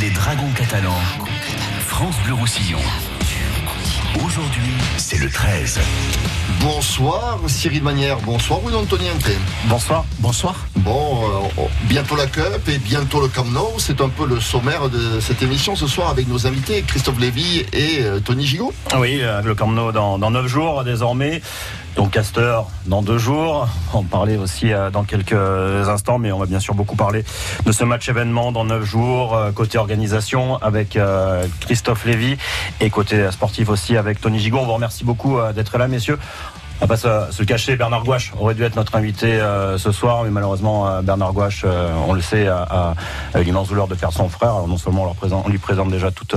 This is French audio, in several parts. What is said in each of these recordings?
Les Dragons catalans. France Bleu Roussillon. Aujourd'hui, c'est le 13. Bonsoir Cyril Manière, bonsoir Bruno Antoniente. Bonsoir. Bonsoir. Bon, euh, bientôt la Cup et bientôt le Camp Nou. C'est un peu le sommaire de cette émission ce soir avec nos invités Christophe Lévy et euh, Tony Gigot. Oui, euh, le Camp Nou dans, dans 9 jours désormais. Donc Caster dans deux jours. On parler aussi euh, dans quelques instants, mais on va bien sûr beaucoup parler de ce match événement dans neuf jours, euh, côté organisation avec euh, Christophe Lévy et côté sportif aussi avec Tony Gigot. On vous remercie beaucoup d'être là, messieurs. On va pas se, cacher, Bernard Gouache aurait dû être notre invité euh, ce soir, mais malheureusement euh, Bernard Gouache, euh, on le sait, a, l'immense douleur de perdre son frère. Alors non seulement on, lui présente déjà toutes,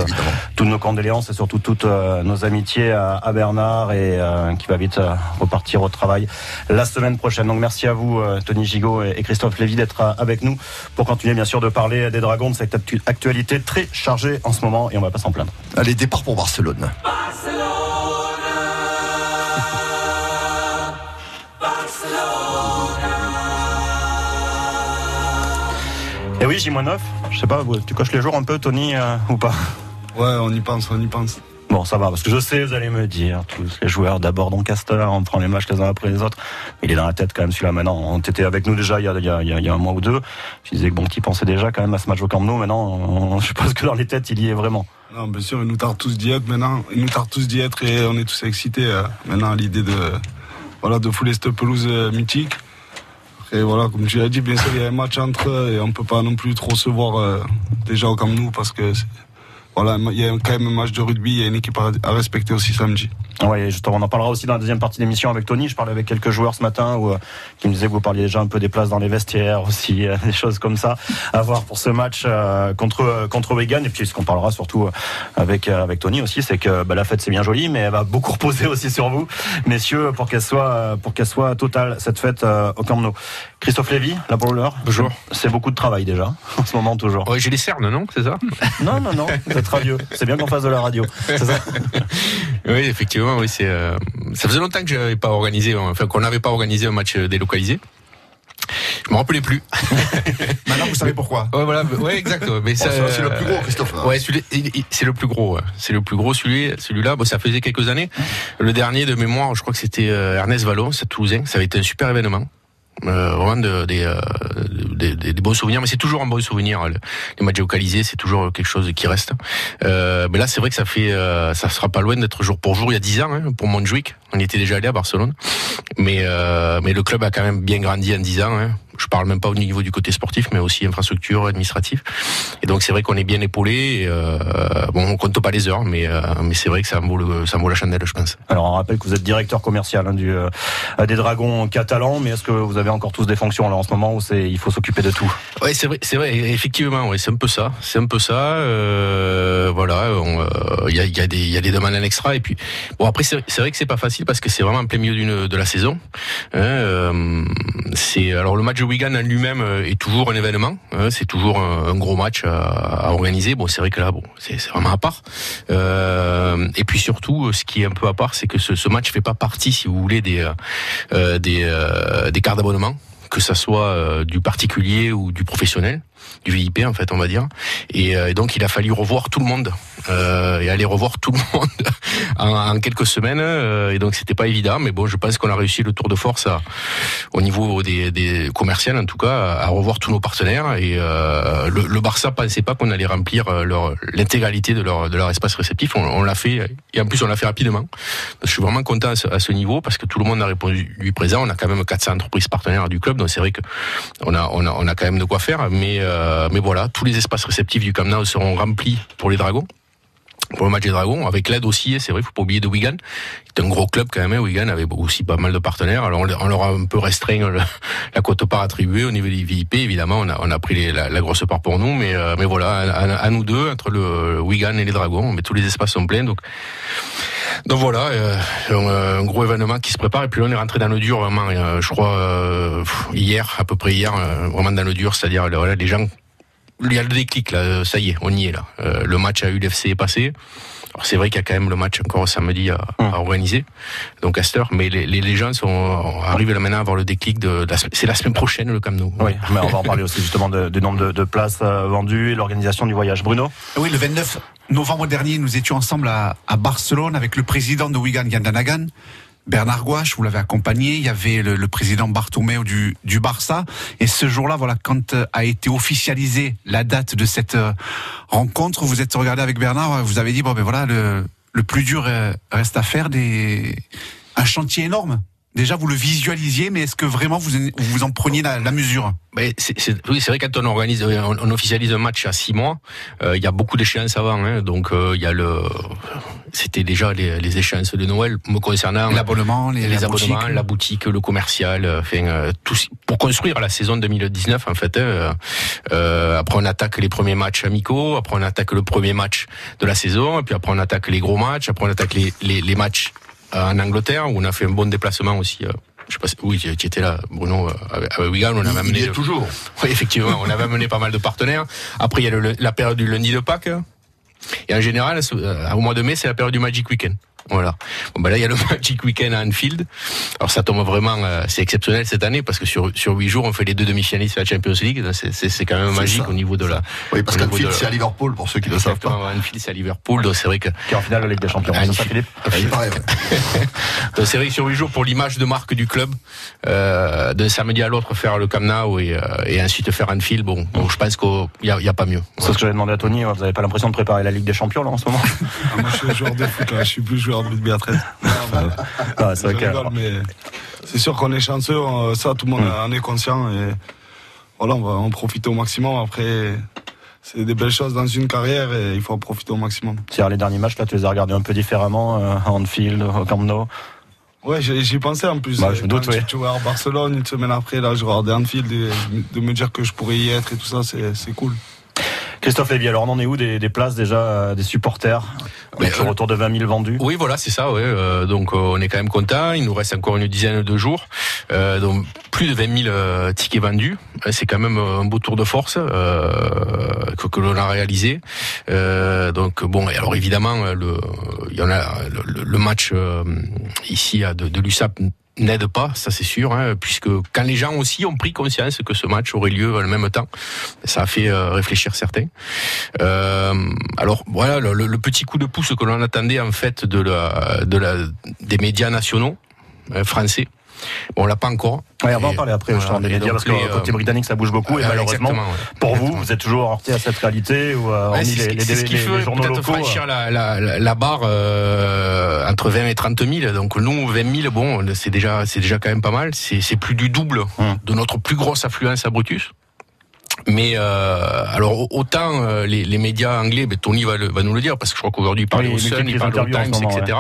toutes nos condoléances et surtout toutes nos amitiés à, Bernard et qui va vite repartir au travail la semaine prochaine. Donc merci à vous Tony Gigot et, Christophe Lévy d'être avec nous pour continuer bien sûr de parler des Dragons de cette actualité très chargée en ce moment et on va pas s'en plaindre. Allez, départ pour Barcelone. Et oui, J-9, je sais pas, tu coches les jours un peu, Tony, euh, ou pas Ouais, on y pense, on y pense. Bon, ça va, parce que je sais, vous allez me dire, tous les joueurs d'abord Doncaster, on prend les matchs les uns après les autres. Il est dans la tête quand même celui-là maintenant. On était avec nous déjà il y a, il y a, un mois ou deux. Je disais que bon, qui pensait déjà quand même à ce match au Camp Nou. Maintenant, on, je pense que dans les têtes, il y est vraiment. Non, bien sûr, il nous tarde tous d'y être maintenant. Il nous tarde tous d'y être et on est tous excités euh, maintenant à l'idée de, voilà, de fouler cette pelouse euh, mythique. Et voilà, comme tu l'as dit, bien sûr, il y a un match entre eux et on peut pas non plus trop se voir euh, déjà comme nous parce que voilà, il y a quand même un match de rugby, il y a une équipe à respecter aussi samedi. Oui, justement, on en parlera aussi dans la deuxième partie de l'émission avec Tony. Je parlais avec quelques joueurs ce matin où, euh, qui me disaient que vous parliez déjà un peu des places dans les vestiaires aussi, euh, des choses comme ça à voir pour ce match euh, contre contre Wigan. Et puis ce qu'on parlera surtout avec avec Tony aussi, c'est que bah, la fête c'est bien joli, mais elle va beaucoup reposer aussi sur vous, messieurs, pour qu'elle soit pour qu'elle soit totale cette fête au Camp Nou. Christophe Lévy, la bowler. Bonjour. C'est beaucoup de travail déjà en ce moment toujours. Oui, j'ai les cernes, non C'est ça? Non, non, non. Vous êtes radieux. C'est bien qu'on fasse de la radio. C'est ça Oui, effectivement oui, c'est. Euh, ça faisait longtemps que j'avais pas organisé, enfin qu'on n'avait pas organisé un match délocalisé. Je me rappelais plus. Maintenant, vous savez pourquoi. Ouais, voilà, ouais, exact. Mais c'est le plus gros, Christophe. Ouais, c'est le plus gros. C'est le plus gros, celui, celui-là. Bon, ça faisait quelques années. Le dernier de mémoire, je crois que c'était euh, Ernest Vallon, c'est Toulousain. Ça avait été un super événement. Euh, vraiment de, des, euh, des, des, bons souvenirs, mais c'est toujours un bon souvenir. Les matchs localisés, c'est toujours quelque chose qui reste. Euh, mais là, c'est vrai que ça fait, euh, ça sera pas loin d'être jour pour jour. Il y a 10 ans, hein, pour Montjuic, on y était déjà allé à Barcelone, mais mais le club a quand même bien grandi en 10 ans. Hein je parle même pas au niveau du côté sportif, mais aussi infrastructure, administratif. Et donc c'est vrai qu'on est bien épaulé. euh, bon, on compte pas les heures, mais euh, mais c'est vrai que ça vaut le, ça vaut la chandelle, je pense. Alors on rappelle que vous êtes directeur commercial hein, du euh, des Dragons catalans, mais est-ce que vous avez encore tous des fonctions là en ce moment où c'est il faut s'occuper de tout? Oui, c'est vrai, c'est vrai, effectivement, oui, c'est un peu ça, c'est un peu ça. Euh, il y a, y, a des, y a des demandes en extra et puis bon après c'est vrai que c'est pas facile parce que c'est vraiment en plein milieu de la saison. Hein, c'est alors le match Wigan en lui-même euh, est toujours un événement. Hein, c'est toujours un, gros match à, organiser. Bon, c'est vrai que là, bon, c'est vraiment à part. Euh, et puis surtout, ce qui est un peu à part, c'est que ce, ce match fait pas partie, si vous voulez, des euh, des, des cartes d'abonnement que ça soit du particulier ou du professionnel du VIP en fait on va dire. Et, euh, donc il a fallu revoir tout le monde euh, et aller revoir tout le monde en, quelques semaines euh, et donc c'était pas évident mais bon je pense qu'on a réussi le tour de force à, au niveau des, des commerciales en tout cas à revoir tous nos partenaires. Et le, le, Barça pensait pas qu'on allait remplir l'intégralité de leur de leur espace réceptif. On, l'a fait et en plus on l'a fait rapidement. Je suis vraiment content à ce, niveau parce que tout le monde a répondu du présent. On a quand même 400 entreprises partenaires du club donc c'est vrai que on a on a on a quand même de quoi faire. Mais euh, mais voilà, tous les espaces réceptifs du Camp seront remplis pour les Dragons pour le match des Dragons, avec l'aide aussi, c'est vrai, faut pas oublier de Wigan, c'est un gros club quand même, hein, Wigan avait aussi pas mal de partenaires, alors on leur a un peu restreint la quote part attribuée au niveau des VIP, évidemment, on a, pris la, grosse part pour nous, mais, euh, mais voilà, à, nous deux, entre le Wigan et les Dragons, mais tous les espaces sont pleins, donc donc voilà, euh, un gros événement qui se prépare, et puis là on est rentré dans le dur, vraiment, euh, je crois, hier, à peu près hier, vraiment dans le dur, c'est-à-dire les gens il y a le déclic là, ça y est, on y est là. Euh, le match à UFC est passé. Alors c'est vrai qu'il y a quand même le match encore samedi à, Hum. à organiser, donc à cette heure. Mais les, les, les gens sont arrivent là maintenant à avoir le déclic de, de la semaine- c'est la semaine prochaine le Camp Nou. Oui, mais on va en parler aussi justement de- du nombre de, de places euh, vendues et l'organisation du voyage. Bruno? Oui, le 29 novembre dernier, nous étions ensemble à, à Barcelone avec le président de Wigan Gandanagan, Bernard Gouache, vous l'avez accompagné. Il y avait le, président Bartomeu du, du Barça. Et ce jour-là, voilà, quand euh, a été officialisée la date de cette euh, rencontre, vous êtes regardé avec Bernard, vous avez dit bon ben voilà, le, le plus dur euh, reste à faire, des un chantier énorme. Déjà, vous le visualisiez, mais est-ce que vraiment vous en- vous en preniez la, la mesure? C'est, c'est- oui, c'est vrai quand on organise, on, on officialise un match à six mois, euh, il y a beaucoup d'échéances avant. Hein, donc euh, il y a le, c'était déjà les, les échéances de Noël me concernant. L'abonnement, les, les la abonnements, boutique. la boutique, le commercial, euh, enfin euh, tout pour construire la saison 2019 en fait. hein, euh, après on attaque les premiers matchs amicaux, après on attaque le premier match de la saison, et puis après on attaque les gros matchs, après on attaque les, les, les matchs en Angleterre où on a fait un bon déplacement aussi. euh, je sais pas si, oui, tu étais là, Bruno, euh, avec, Wigan, on avait Il, il amené y est toujours. oui, effectivement, on avait amené pas mal de partenaires. Après, il y a le- la période du lundi de Pâques. Et en général, euh, au mois de mai, c'est la période du Magic Weekend. Voilà. Bon, ben là, il y a le Magic Weekend à Anfield. Alors, ça tombe vraiment, euh, c'est exceptionnel cette année parce que sur sur huit jours, on fait les deux demi-finalistes de la Champions League. C'est c'est c'est quand même magique ça. au niveau de la. Oui, parce qu'Anfield, c'est à Liverpool, pour ceux qui ne le savent pas. Anfield, c'est à Liverpool. Donc, c'est vrai que qui est en finale de la Ligue des Champions. C'est ça. Philippe Ah, ouais. Donc c'est vrai que sur huit jours pour l'image de marque du club, euh, d'un samedi à l'autre faire le Camp Nou et, euh, et ensuite faire Anfield, bon, bon je pense qu'il y y a pas mieux. C'est ce que j'avais demandé à Tony. Vous n'avez pas l'impression de préparer la Ligue des Champions là en ce moment Ah, moi, je suis joueur de foot, là. Je suis plus joueur de rugby à 13. Non, mais- Ah, C'est sûr qu'on est chanceux. Ça, tout le monde en est conscient. Et voilà, on va en profiter au maximum. Après, c'est des belles choses dans une carrière et il faut en profiter au maximum. Les derniers matchs là, tu les as regardés un peu différemment euh, à Anfield, au Camp Nou? Ouais, j'y pensais en plus. Bah, je me Quand doute, oui. Tu à Barcelone, une semaine après, là, je regardais Anfield et de me dire que je pourrais y être et tout ça, c'est cool. Christophe Lévy, alors on en est où des, des places déjà euh, des supporters Mais, Toujours euh, autour de 20 000 vendus? Oui, voilà, c'est ça. Ouais. Euh, donc euh, on est quand même content. Il nous reste encore une dizaine de jours, euh, donc plus de 20 000 euh, tickets vendus. C'est quand même un beau tour de force euh, que, que l'on a réalisé. Euh, donc bon, et alors évidemment, le, il y en a le, le match euh, ici de, de l'USAP n'aide pas, ça c'est sûr, hein, puisque quand les gens aussi ont pris conscience que ce match aurait lieu en même temps, ça a fait euh, réfléchir certains. Euh, alors voilà, le, le petit coup de pouce que l'on attendait en fait de la, de la, des médias nationaux euh, français, bon, on l'a pas encore. Ouais, on va en parler après des Et médias parce que les, côté euh, britannique ça bouge beaucoup et euh, malheureusement pour vous vous êtes toujours heurté à cette réalité ou euh, Ouais, les, les, ce qui les fait journaux locaux franchir la, la, la, la barre euh, entre 20 et 30 000. Donc nous, 20 000, bon, c'est déjà, c'est déjà quand même pas mal. C'est plus du double Hum. de notre plus grosse affluence à Brutus. Mais euh, alors autant euh, les, les médias anglais, ben, Tony va, le- va nous le dire parce que je crois qu'aujourd'hui il parle Oui, au Sun, il parle au Times, etc.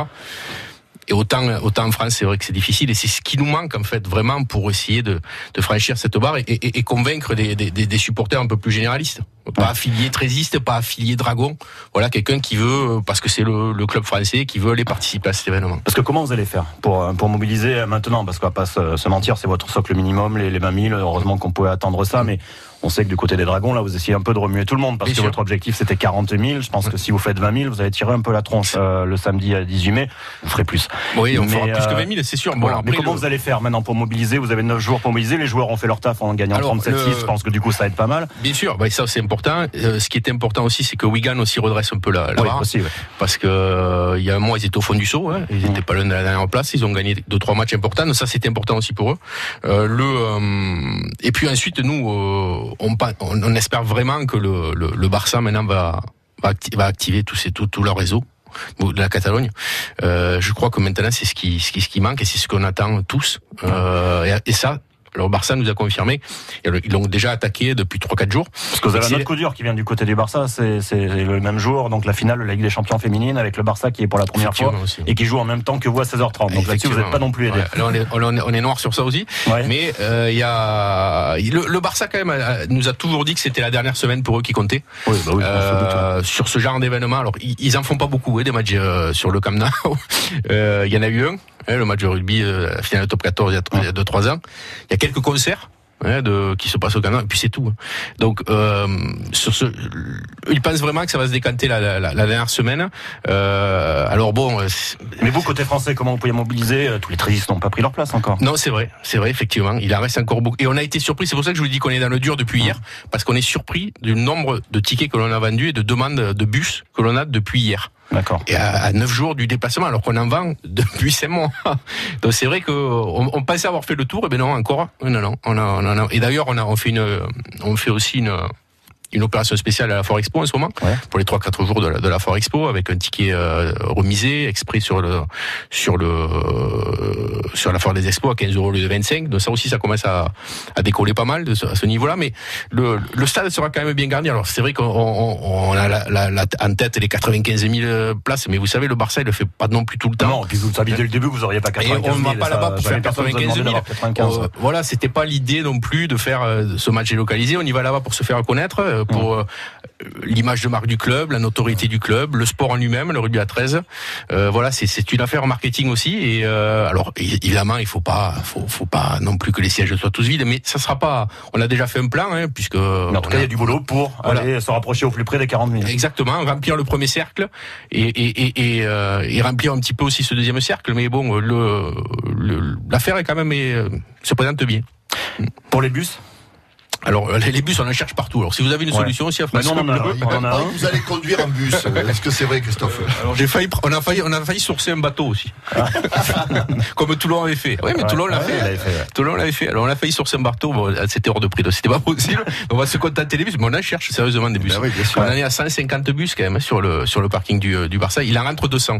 Et autant, autant en France, c'est vrai que c'est difficile, et c'est ce qui nous manque en fait vraiment pour essayer de, de franchir cette barre et, et- et convaincre des, des, des- supporters un peu plus généralistes, pas affiliés trésistes, pas affiliés dragon. Voilà, quelqu'un qui veut, parce que c'est le, le club français, qui veut aller participer à cet événement. Parce que comment vous allez faire pour, euh, pour mobiliser euh, maintenant? Parce qu'on va pas se, se mentir, c'est votre socle minimum, les, les 20 000. Heureusement qu'on pouvait attendre ça, mais on sait que du côté des Dragons, là, vous essayez un peu de remuer tout le monde parce Bien que sûr. votre objectif c'était 40 000. Je pense que si vous faites 20 000, vous allez tirer un peu la tronche euh, le samedi à 18 mai. Vous ferez plus. Oui, on Mais, fera plus que euh, 20 000, c'est sûr. Bon, Voilà. après, mais comment le- vous allez faire maintenant pour mobiliser? Vous avez 9 jours pour mobiliser. Les joueurs ont fait leur taf en gagnant Alors, 37-6. le- Je pense que du coup, ça aide pas mal. Bien sûr, bah, ça c'est important. Euh, ce qui est important aussi, c'est que Wigan aussi redresse un peu la, la Oui, barre. aussi. ouais. parce que euh, il y a un mois ils étaient au fond du saut, hein. ils Mmh. n'étaient pas loin de la dernière place, ils ont gagné deux trois matchs importants, donc ça c'était important aussi pour eux. Euh, le euh, et puis ensuite nous euh, on, espère vraiment que le, Barça maintenant va va, va activer tous ces tout, tout leur réseau de la Catalogne. Euh, je crois que maintenant c'est ce qui, ce qui ce qui manque et c'est ce qu'on attend tous. Euh, et ça. Alors Barça nous a confirmé, ils l'ont déjà attaqué depuis 3-4 jours. Parce que vous avez un autre coup dur qui vient du côté du Barça. C'est le même jour, donc la finale de la Ligue des Champions féminine avec le Barça qui est pour la première fois aussi. et qui joue en même temps que vous à 16h30. Donc là-dessus, vous n'êtes pas non plus aidé. Ouais, là, on, est, on, noir sur ça aussi. Ouais. Mais euh, il y a le, le Barça quand même nous a toujours dit que c'était la dernière semaine pour eux qui comptait Oui, bah oui. Euh, sur ce genre d'événement. Alors ils, ils en font pas beaucoup, hein, des matchs euh, sur le Camp Nou. Il y en a eu un, le match de rugby, euh, la finale de top 14 il y a 2-3 ans. Il y a quelques concerts. hein, de, qui se passe au Canada, et puis c'est tout. hein. Donc, euh, sur ce, il pense vraiment que ça va se décanter la, la, la dernière semaine. Euh, alors bon, euh, Mais vous, côté français, comment vous pouvez mobiliser euh, Tous les tristes n'ont pas pris leur place encore. non, c'est vrai, c'est vrai, effectivement. Il en reste encore beaucoup. Et on a été surpris, c'est pour ça que je vous dis qu'on est dans le dur depuis hier, parce qu'on est surpris du nombre de tickets que l'on a vendus et de demandes de bus que l'on a depuis hier. D'accord. Et à, à 9 jours du déplacement, alors qu'on en vend depuis 5 mois. Donc c'est vrai que on, pensait avoir fait le tour, et ben non, encore. Non, non, on a, on a- et d'ailleurs, on a, on fait une, on fait aussi une, une opération spéciale à la Fort Expo en ce moment, Ouais. pour les 3-4 jours de la, de la Fort Expo, avec un ticket euh, remisé, exprès sur le, sur le, euh, sur la Foire des Expos à 15 euros au lieu de 25. Donc ça aussi, ça commence à, à décoller pas mal de ce- à ce niveau-là. Mais le, le stade sera quand même bien garni. Alors c'est vrai qu'on on, on a la, la- la- en tête les 95 000 places, mais vous savez, le Barça, il le fait pas non plus tout le temps. Non, puis vous le saviez dès le début, vous auriez pas Et 95 000. on ne va pas là-bas pour faire personne vous a 95 demandé 000. d'avoir 95. Euh, voilà, c'était pas l'idée non plus de faire euh, ce match délocalisé. On y va là-bas pour se faire connaître, pour euh, l'image de marque du club, la notoriété du club, le sport en lui-même, le rugby à 13. Euh, voilà, c'est une affaire marketing aussi. Et euh, alors évidemment, il faut pas, faut, faut pas non plus que les sièges soient tous vides, mais ça sera pas. On a déjà fait un plan, hein, puisque. Mais en tout cas, il y a- du boulot pour Voilà. aller se rapprocher au plus près des 40 000. Exactement, remplir le premier cercle et, et, et, et, euh, et remplir un petit peu aussi ce deuxième cercle. Mais bon, le le- l'affaire est quand même euh, se présente bien. Pour les bus? Alors euh, les bus, on en cherche partout. Alors si vous avez une Ouais. solution aussi à Bah non, on. On en a Ah, un. vous allez conduire un bus. Est-ce que c'est vrai, Christophe Alors j'ai failli, on a failli, on a failli sourcer un bateau aussi, comme Toulon avait fait. Oui, mais Ouais, Toulon l'a fait. fait, ouais. Toulon l'avait fait. Alors on a failli sourcer un bateau, bon, c'était hors de prix, donc c'était pas possible. on va se contenter des bus, mais on en cherche sérieusement des bus. Ben oui, bien sûr. on en est à 150 bus quand même sur le sur le parking du, euh, du Barça. Il en rentre 200.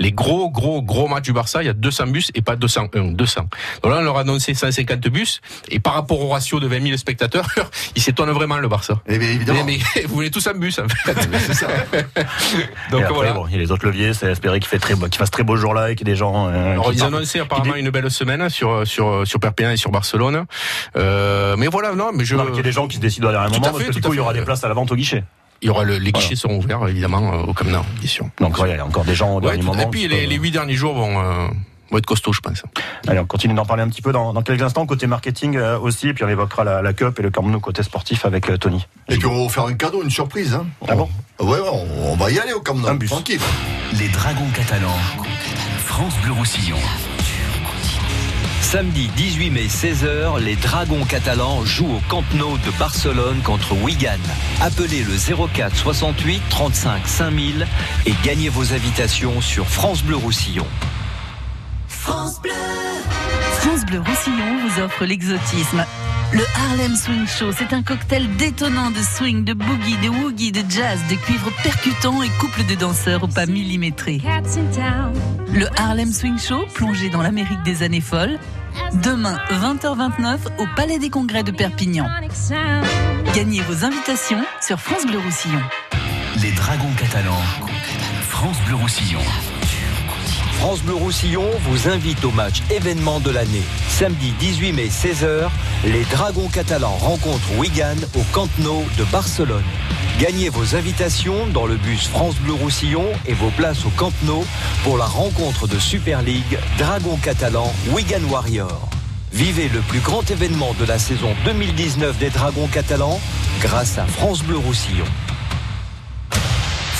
Les gros gros gros matchs du Barça, il y a 200 bus et pas 201, 200. Donc là on leur a annoncé 150 bus et par rapport au ratio de 20 000 spectateurs, il s'étonne vraiment le Barça. Eh bien, évidemment. Mais, mais vous voulez tous un bus en fait. C'est ça. Donc après, voilà. bon, il y a les autres leviers, c'est espérer qu'il fait très beau, qu'il fasse très beau jour là et qu'il y ait des gens. euh, Alors qui ils partent. annonçaient apparemment une belle semaine sur sur sur Perpignan et sur Barcelone. Euh, mais voilà, non, mais je Non, mais qu'il y ait des gens qui se décident à Tout moment, à parce fait, que du coup, il y aura fait. des places à la vente au guichet. Il y aura le, les guichets seront ouverts évidemment euh, au Camp Nou, bien sûr. Donc, il y a encore des gens au Ouais, dernier moment. et puis les, huit derniers jours vont euh, être costauds, je pense. Allez, on continue d'en parler un petit peu dans, dans quelques instants, côté marketing euh, aussi, et puis on évoquera la, la Cup et le Camp Nou côté sportif avec euh, Tony. Et puis on va vous faire un cadeau, une surprise. Hein. Ah bon Ouais, on, on va y aller au Camp Nou. Un bus. Tranquille. Les Dragons catalans. France Bleu Roussillon. Samedi 18 mai 16h, les Dragons catalans jouent au Camp Nou de Barcelone contre Wigan. Appelez le 04 68 35 5000 et gagnez vos invitations sur France Bleu Roussillon. France Bleu Roussillon vous offre l'exotisme. Le Harlem Swing Show, c'est un cocktail détonnant de swing, de boogie, de woogie, de jazz, de cuivres percutants et couple de danseurs au pas millimétré. Le Harlem Swing Show, plongé dans l'Amérique des années folles, demain 20h29 au Palais des Congrès de Perpignan. Gagnez vos invitations sur France Bleu Roussillon. Les Dragons catalans. France Bleu Roussillon. France Bleu Roussillon vous invite au match événement de l'année. Samedi 18 mai 16h, les Dragons catalans rencontrent Wigan au Camp de Barcelone. Gagnez vos invitations dans le bus France Bleu Roussillon et vos places au Camp pour la rencontre de Super League Dragons catalans Wigan Warrior. Vivez le plus grand événement de la saison 2019 des Dragons catalans grâce à France Bleu Roussillon.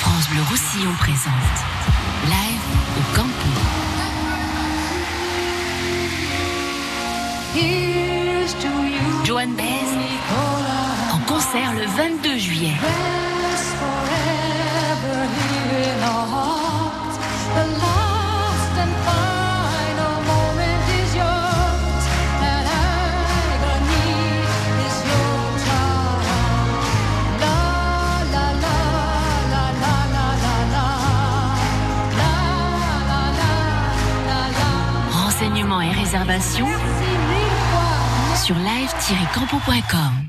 France Bleu Roussillon présente Live au Campo. Joan Baez en concert le 22 juillet. Renseignements et réservations sur live-campo.com.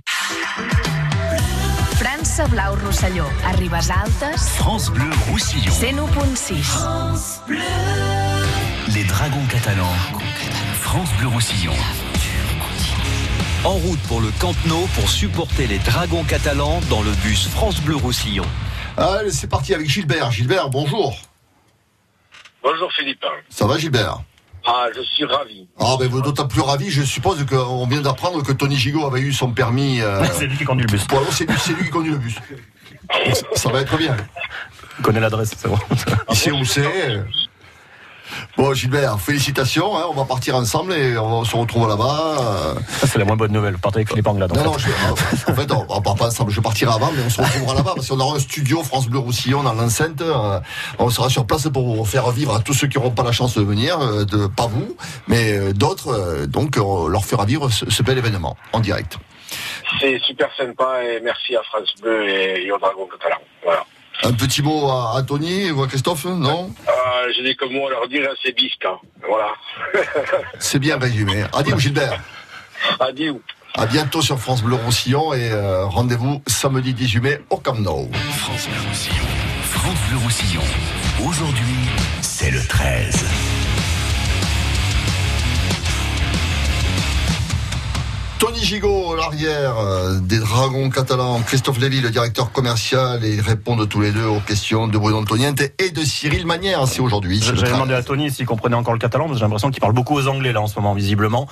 França Blau Rosselló, a Ribes Altes, France Bleu Roussillon. 101.6. Les Dragons catalans. France Bleu Roussillon. En route pour le Camp Nou pour supporter les Dragons catalans dans le bus France Bleu Roussillon. Allez, c'est parti avec Gilbert. Gilbert, bonjour. Bonjour Philippe. Ça va, Gilbert? Ah, je suis ravi. Ah, ben vous d'autant plus ravi, je suppose qu'on vient d'apprendre que Tony Gigot avait eu son permis. euh, C'est lui qui conduit le bus. lourd, c'est lui, c'est lui qui conduit le bus. Ça va être bien. Il connaît l'adresse, c'est bon. Il sait où c'est. Bon, Gilbert, félicitations. hein, on va partir ensemble et on se retrouve là-bas. Ça, c'est la moins bonne nouvelle. Partez avec Philippe Anglade. Non, fait. non, je, en fait, on, on part pas ensemble. Je partirai avant, mais on se retrouvera là-bas parce qu'on aura un studio France Bleu Roussillon dans l'enceinte. euh, on sera sur place pour vous faire vivre à tous ceux qui n'auront pas la chance de venir, euh, de pas vous, mais euh, d'autres. euh, donc, on leur fera vivre ce, ce bel événement en direct. C'est super sympa et merci à France Bleu et, et au Dragon Catalan. Voilà. Un petit mot à, à Tony ou à Christophe, non Euh, je n'ai que mot à leur dire, c'est bisque. hein. Voilà. C'est bien résumé. Adieu Gilbert. Adieu. À bientôt sur France Bleu Roussillon et euh, rendez-vous samedi 18 mai au Camp Nou. France Bleu Roussillon. France Bleu Roussillon. Aujourd'hui, c'est le 13. Tony Gigot, l'arrière euh, des Dragons catalans, Christophe Lévy, le directeur commercial, et ils répondent tous les deux aux questions de Bruno Antoniente et de Cyril Manière. C'est aujourd'hui. J'avais 13. demandé à Tony s'il comprenait encore le catalan, parce que j'ai l'impression qu'il parle beaucoup aux Anglais là en ce moment, visiblement.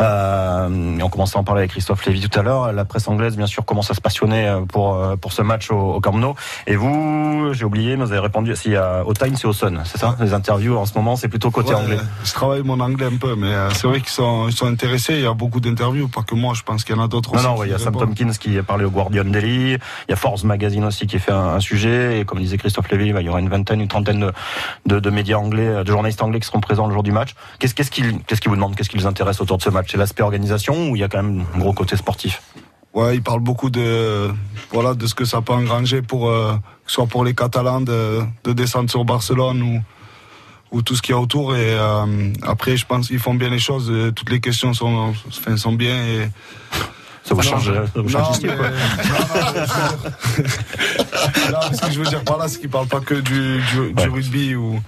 Euh, et on commençait à en parler avec Christophe Lévy tout à l'heure. La presse anglaise, bien sûr, commence à se passionner euh, pour euh, pour ce match au, au Camp Nou. Et vous, j'ai oublié, mais vous avez répondu si à, au Times et au Sun, c'est ça? Les interviews en ce moment, c'est plutôt côté Ouais, anglais. Je travaille mon anglais un peu, mais euh, c'est vrai qu'ils sont, ils sont intéressés. Il y a beaucoup d'interviews, pas que moi. Je pense qu'il y en a d'autres Non, aussi. non, ouais, il y a Sam. Tompkins qui a parlé au Guardian Daily. Il y a Forbes Magazine aussi qui fait un, un sujet. Et comme disait Christophe Lévy, bah, il y aura une vingtaine, une trentaine de, de, de médias anglais, de journalistes anglais qui seront présents le jour du match. Qu'est-ce qu'ils qu'est-ce qu'ils vous demandent? Qu'est-ce qui les intéresse autour de ce match? C'est l'aspect organisation ou il y a quand même un gros côté sportif? Ouais, il parle beaucoup de voilà de ce que ça peut engranger pour euh, que ce soit pour les Catalans de, de descendre sur Barcelone ou ou tout ce qu'il y a autour et euh, après je pense qu'ils font bien les choses et toutes les questions sont enfin, sont bien et Ça vous Non, change, ça vous non, change mais- quoi. non, mais ce que je veux dire par là, c'est qu'ils parlent pas que du, du, du Ouais. rugby ou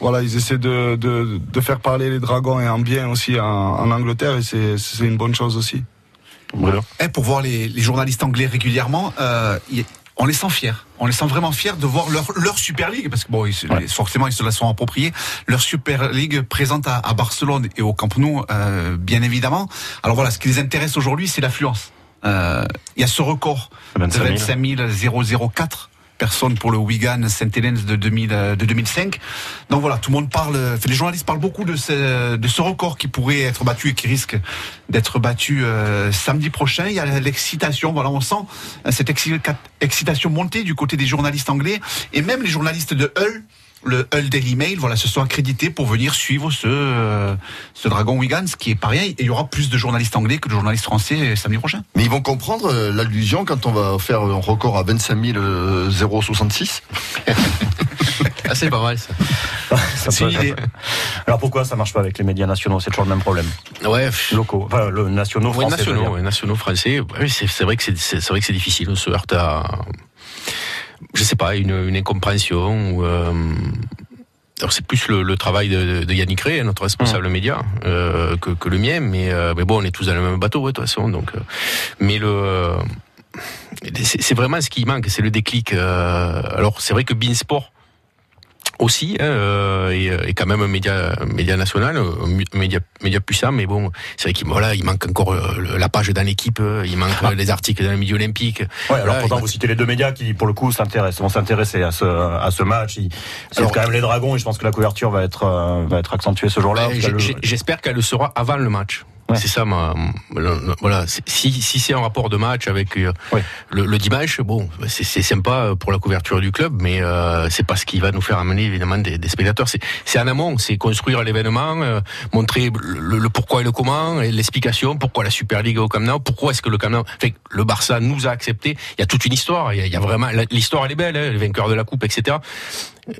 voilà, ils essaient de, de, de faire parler les dragons et en bien aussi en, en Angleterre et c'est c'est une bonne chose aussi. Bruno Eh, pour voir les, les journalistes anglais régulièrement, euh, y- on les sent fiers. On les sent vraiment fiers de voir leur, leur Super League, parce que bon, ils Ouais. forcément ils se la sont appropriés. Leur Super League présente à, à Barcelone et au Camp Nou, euh, bien évidemment. Alors voilà, ce qui les intéresse aujourd'hui, c'est l'affluence. Euh, Il y a ce record 25 000. de 25 004 personnes pour le Wigan Saint Helens de, 2000, euh, de 2005. Donc voilà, tout le monde parle, enfin, les journalistes parlent beaucoup de ce, record qui pourrait être battu et qui risque d'être battu euh, samedi prochain. Il y a l'excitation, voilà, on sent euh, cette exci- excitation monter du côté des journalistes anglais et même les journalistes de Hull. Le Hull Daily Mail, voilà, se sont accrédités pour venir suivre ce, euh, ce Dragon Wigan, ce qui est pareil. Et il y aura plus de journalistes anglais que de journalistes français euh, samedi prochain. Mais ils vont comprendre euh, l'allusion quand on va faire un record à 25 euh, 066. Ah, c'est pas mal ça. Ça C'est une idée. Alors pourquoi ça marche pas avec les médias nationaux? C'est toujours le même problème. Ouais, Locaux, enfin le nationaux Ouais, français. nationaux, ouais, nationaux français. Oui, c'est c'est vrai que c'est c'est c'est vrai que c'est difficile. On se heurte à, sais pas, une, une incompréhension ou. euh, alors c'est plus le, le travail de, de Yannick Ray, notre responsable média, euh, que, que le mien, mais, euh, mais bon, on est tous dans le même bateau, ouais, de toute façon. Donc, euh, mais le, c'est vraiment ce qui manque, c'est le déclic. alors c'est vrai que Beansport aussi hein, euh, est, est quand même un média, un média national, un média, média puissant, mais bon, c'est vrai qu'il voilà, il manque encore euh, la page dans l'équipe, euh, il manque euh, les articles dans le milieu olympique. Ouais, alors Voilà, pourtant vous citez les deux médias qui pour le coup s'intéressent, vont s'intéresser à ce à ce match. Ils- Alors- quand même les Dragons et je pense que la couverture va être euh, va être accentuée ce jour-là. J'ai- J'espère qu'elle le sera avant le match. Ouais. C'est ça, ma, le- le- voilà. Si, si c'est un rapport de match avec euh, Ouais. le, le dimanche, bon, c'est c'est sympa pour la couverture du club, mais euh, c'est pas ce qui va nous faire amener évidemment des, des spectateurs. C'est c'est en amont, c'est construire l'événement, euh, montrer le, le pourquoi et le comment, et l'explication, pourquoi la Super League au Camp Nou, pourquoi est-ce que le Camp Nou, enfin, le Barça nous a accepté. Il y a toute une histoire, il y a, il y a vraiment l'histoire elle est belle, hein, les vainqueurs de la coupe, etc.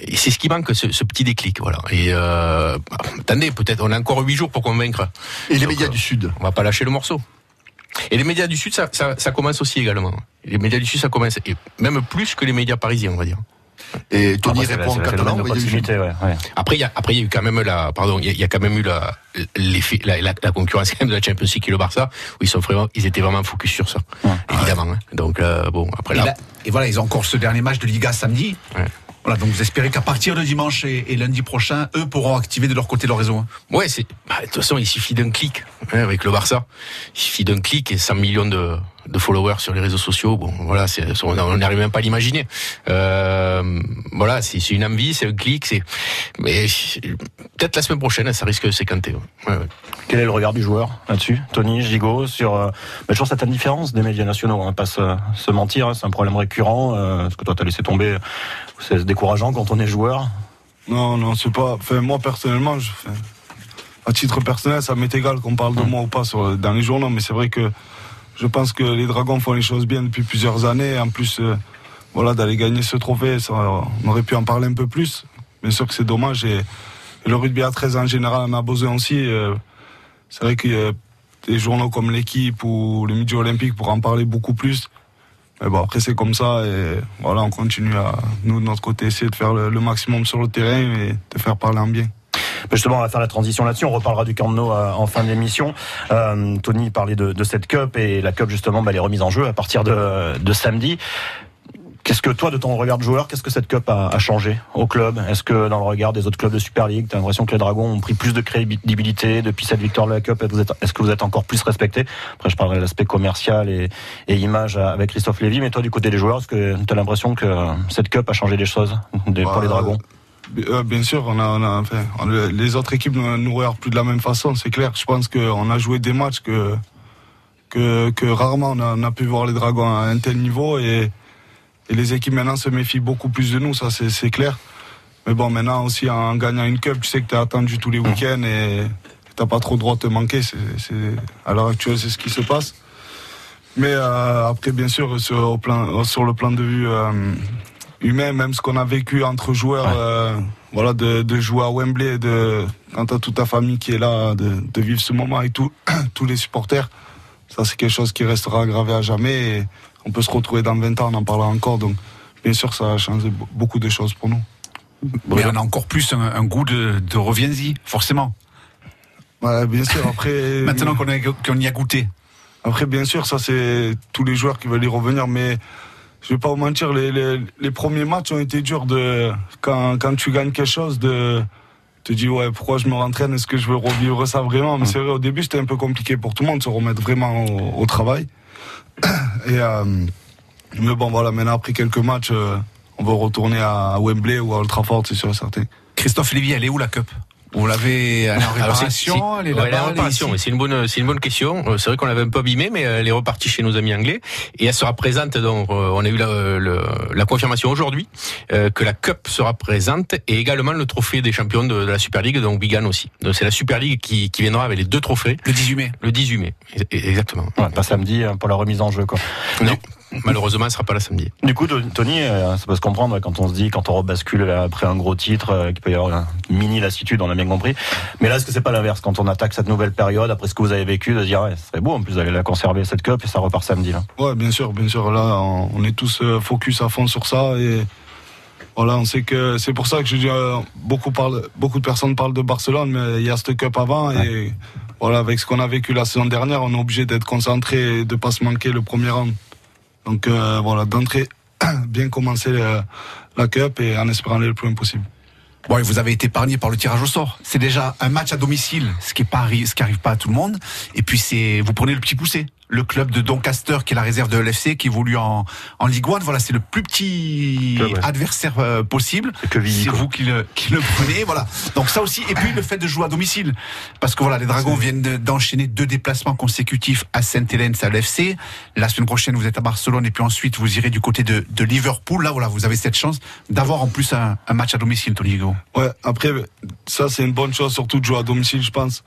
Et c'est ce qui manque, ce, ce petit déclic, voilà. Et euh, attendez, peut-être on a encore huit jours pour convaincre. Et les Donc, médias euh, du Sud On va pas lâcher le morceau. Et les médias du Sud, ça, ça, ça commence aussi également. Les médias du Sud, ça commence, et même plus que les médias parisiens, on va dire. Et Tony Après, c'est la- répond en catalan. ouais, ouais. Après, il y a, après, il y a eu quand même la, pardon, il y a, il y a quand même eu la, l'effet, la, la, la concurrence quand même de la Champions League et le Barça, où ils sont vraiment, ils étaient vraiment focus sur ça, évidemment. hein. Donc euh, bon, après Et, là, là- et voilà, ils ont encore ce dernier match de Liga samedi. Voilà, donc vous espérez qu'à partir de dimanche et, et lundi prochain, eux pourront activer de leur côté leur réseau. hein. Ouais, c'est. bah, de toute façon, il suffit d'un clic hein, avec le Barça. Il suffit d'un clic et 100 millions de, de followers sur les réseaux sociaux. Bon, voilà, c'est, on n'arrive même pas à l'imaginer. Euh, voilà, c'est c'est une envie, c'est un clic, c'est. Mais peut-être la semaine prochaine, ça risque de séquenter. ouais. Ouais, ouais. Quel est le regard du joueur là-dessus? Tony, Gigot, sur euh, bah, toujours cette indifférence des médias nationaux, on va pas se, se mentir, hein, c'est un problème récurrent, euh, parce que toi t'as laissé tomber, c'est décourageant quand on est joueur. Non, non, c'est pas. Enfin, moi personnellement, je fais. À titre personnel, ça m'est égal qu'on parle de moi ou pas sur, dans les journaux, mais c'est vrai que je pense que les Dragons font les choses bien depuis plusieurs années. En plus, euh, voilà, d'aller gagner ce trophée, ça, on aurait pu en parler un peu plus. Bien sûr que c'est dommage et, le rugby à 13 en général en a besoin aussi. euh, c'est vrai y a des journaux comme l'équipe ou le Midi Olympique pour en parler beaucoup plus. Mais bon, après, c'est comme ça et voilà, on continue à, nous, de notre côté, essayer de faire le, le maximum sur le terrain et de faire parler en bien. Justement, on va faire la transition là-dessus. On reparlera du Camp Nou euh, en fin d'émission. Euh, Tony parlait de, de cette cup et la cup justement, bah, elle est remise en jeu à partir de, de samedi. Qu'est-ce que toi, de ton regard de joueur, qu'est-ce que cette cup a, a changé au club? Est-ce que dans le regard des autres clubs de Super League, tu as l'impression que les Dragons ont pris plus de crédibilité depuis cette victoire de la cup? Est-ce que vous êtes, encore plus respecté? Après, je parlerai de l'aspect commercial et, et image avec Christophe Lévy. Mais toi, du côté des joueurs, est-ce que tu as l'impression que cette cup a changé les choses des- pour les Bah, Dragons? Euh, Bien sûr, on a, on a, enfin, on- les autres équipes ne nous regardent plus de la même façon, c'est clair. Je pense qu'on a joué des matchs que, que, que rarement on a, on a pu voir les Dragons à un tel niveau et, et les équipes maintenant se méfient beaucoup plus de nous, ça c'est clair. Mais bon, maintenant aussi en gagnant une cup, tu sais que tu es attendu tous les week-ends et t'as pas trop le droit de te manquer. C'est c'est- à l'heure actuelle, c'est ce qui se passe. Mais euh, après, bien sûr, sur, au plan, sur le plan de vue euh, humain, même ce qu'on a vécu entre joueurs, euh, voilà, de, de jouer à Wembley, de, quand t'as toute ta famille qui est là, de, de vivre ce moment et tout, tous les supporters, ça c'est quelque chose qui restera gravé à jamais. Et on peut se retrouver dans 20 ans, on en parlera encore. Donc, bien sûr, ça a changé be- beaucoup de choses pour nous. Mais on a encore plus un, un goût de, de reviens-y, forcément. Ouais, bien sûr, après. Maintenant qu'on qu'on y a goûté. Après, bien sûr, ça c'est tous les joueurs qui veulent y revenir, mais je vais pas vous mentir, les, les, les premiers matchs ont été durs de quand, quand tu gagnes quelque chose de te dis ouais pourquoi je me rentraîne, est-ce que je veux revivre ça vraiment? Mais c'est vrai au début c'était un peu compliqué pour tout le monde de se remettre vraiment au, au travail. Et euh, mais bon voilà, maintenant après quelques matchs, euh, on va retourner à Wembley ou à Old Trafford, c'est sûr et certain. Christophe Lévy, elle est où la cup? Vous l'avez elle est en Alors, c'est- réparation, elle est ouais, elle est réparation, mais c'est une bonne, c'est une bonne question. Euh, C'est vrai qu'on l'avait un peu abîmée, mais elle est repartie chez nos amis anglais et elle sera présente. Donc, euh, on a eu la, le- la confirmation aujourd'hui euh, que la Cup sera présente et également le trophée des champions de, de la Super League, donc Wigan aussi. Donc, c'est la Super League qui, qui viendra avec les deux trophées. Le 18 mai. Le 18 mai, E- exactement. Ouais, Pas samedi hein, pour la remise en jeu. Quoi. Non, malheureusement, elle sera pas là samedi. Du coup, Tony, euh, ça peut se comprendre quand on se dit, quand on rebascule après un gros titre, euh, qu'il peut y avoir une mini lassitude, on a bien compris. Mais là, est-ce que c'est pas l'inverse quand on attaque cette nouvelle période, après ce que vous avez vécu, de se dire, ouais, ce serait beau en plus d'aller la conserver cette cup et ça repart samedi là. Ouais, bien sûr, bien sûr. Là, on, est tous euh, focus à fond sur ça et voilà, on sait que c'est pour ça que je dis euh, beaucoup parlent, beaucoup de personnes parlent de Barcelone, mais il y a cette cup avant et voilà, avec ce qu'on a vécu la saison dernière, on est obligé d'être concentré et de pas se manquer le premier round. Donc euh, voilà, d'entrée, bien commencer euh, la cup et en espérant aller le plus loin possible. Bon, vous avez été épargné par le tirage au sort. C'est déjà un match à domicile, ce qui est pas pas à tout le monde. Et puis c'est, vous prenez le petit poussé, le club de Doncaster qui est la réserve de l'FC qui évolue en en Ligue 1. Voilà, c'est le plus petit Club, ouais. adversaire euh, possible. C'est vous qui le qui le prenez, voilà. Donc ça aussi. Et puis le fait de jouer à domicile, parce que voilà, les Dragons viennent de- d'enchaîner deux déplacements consécutifs à Saint-Hélène, à l'FC. La semaine prochaine, vous êtes à Barcelone et puis ensuite vous irez du côté de, de Liverpool. Là, voilà, vous avez cette chance d'avoir en plus un, un match à domicile, Tony Hugo. Ouais, après, ça c'est une bonne chose, surtout de jouer à domicile, je pense.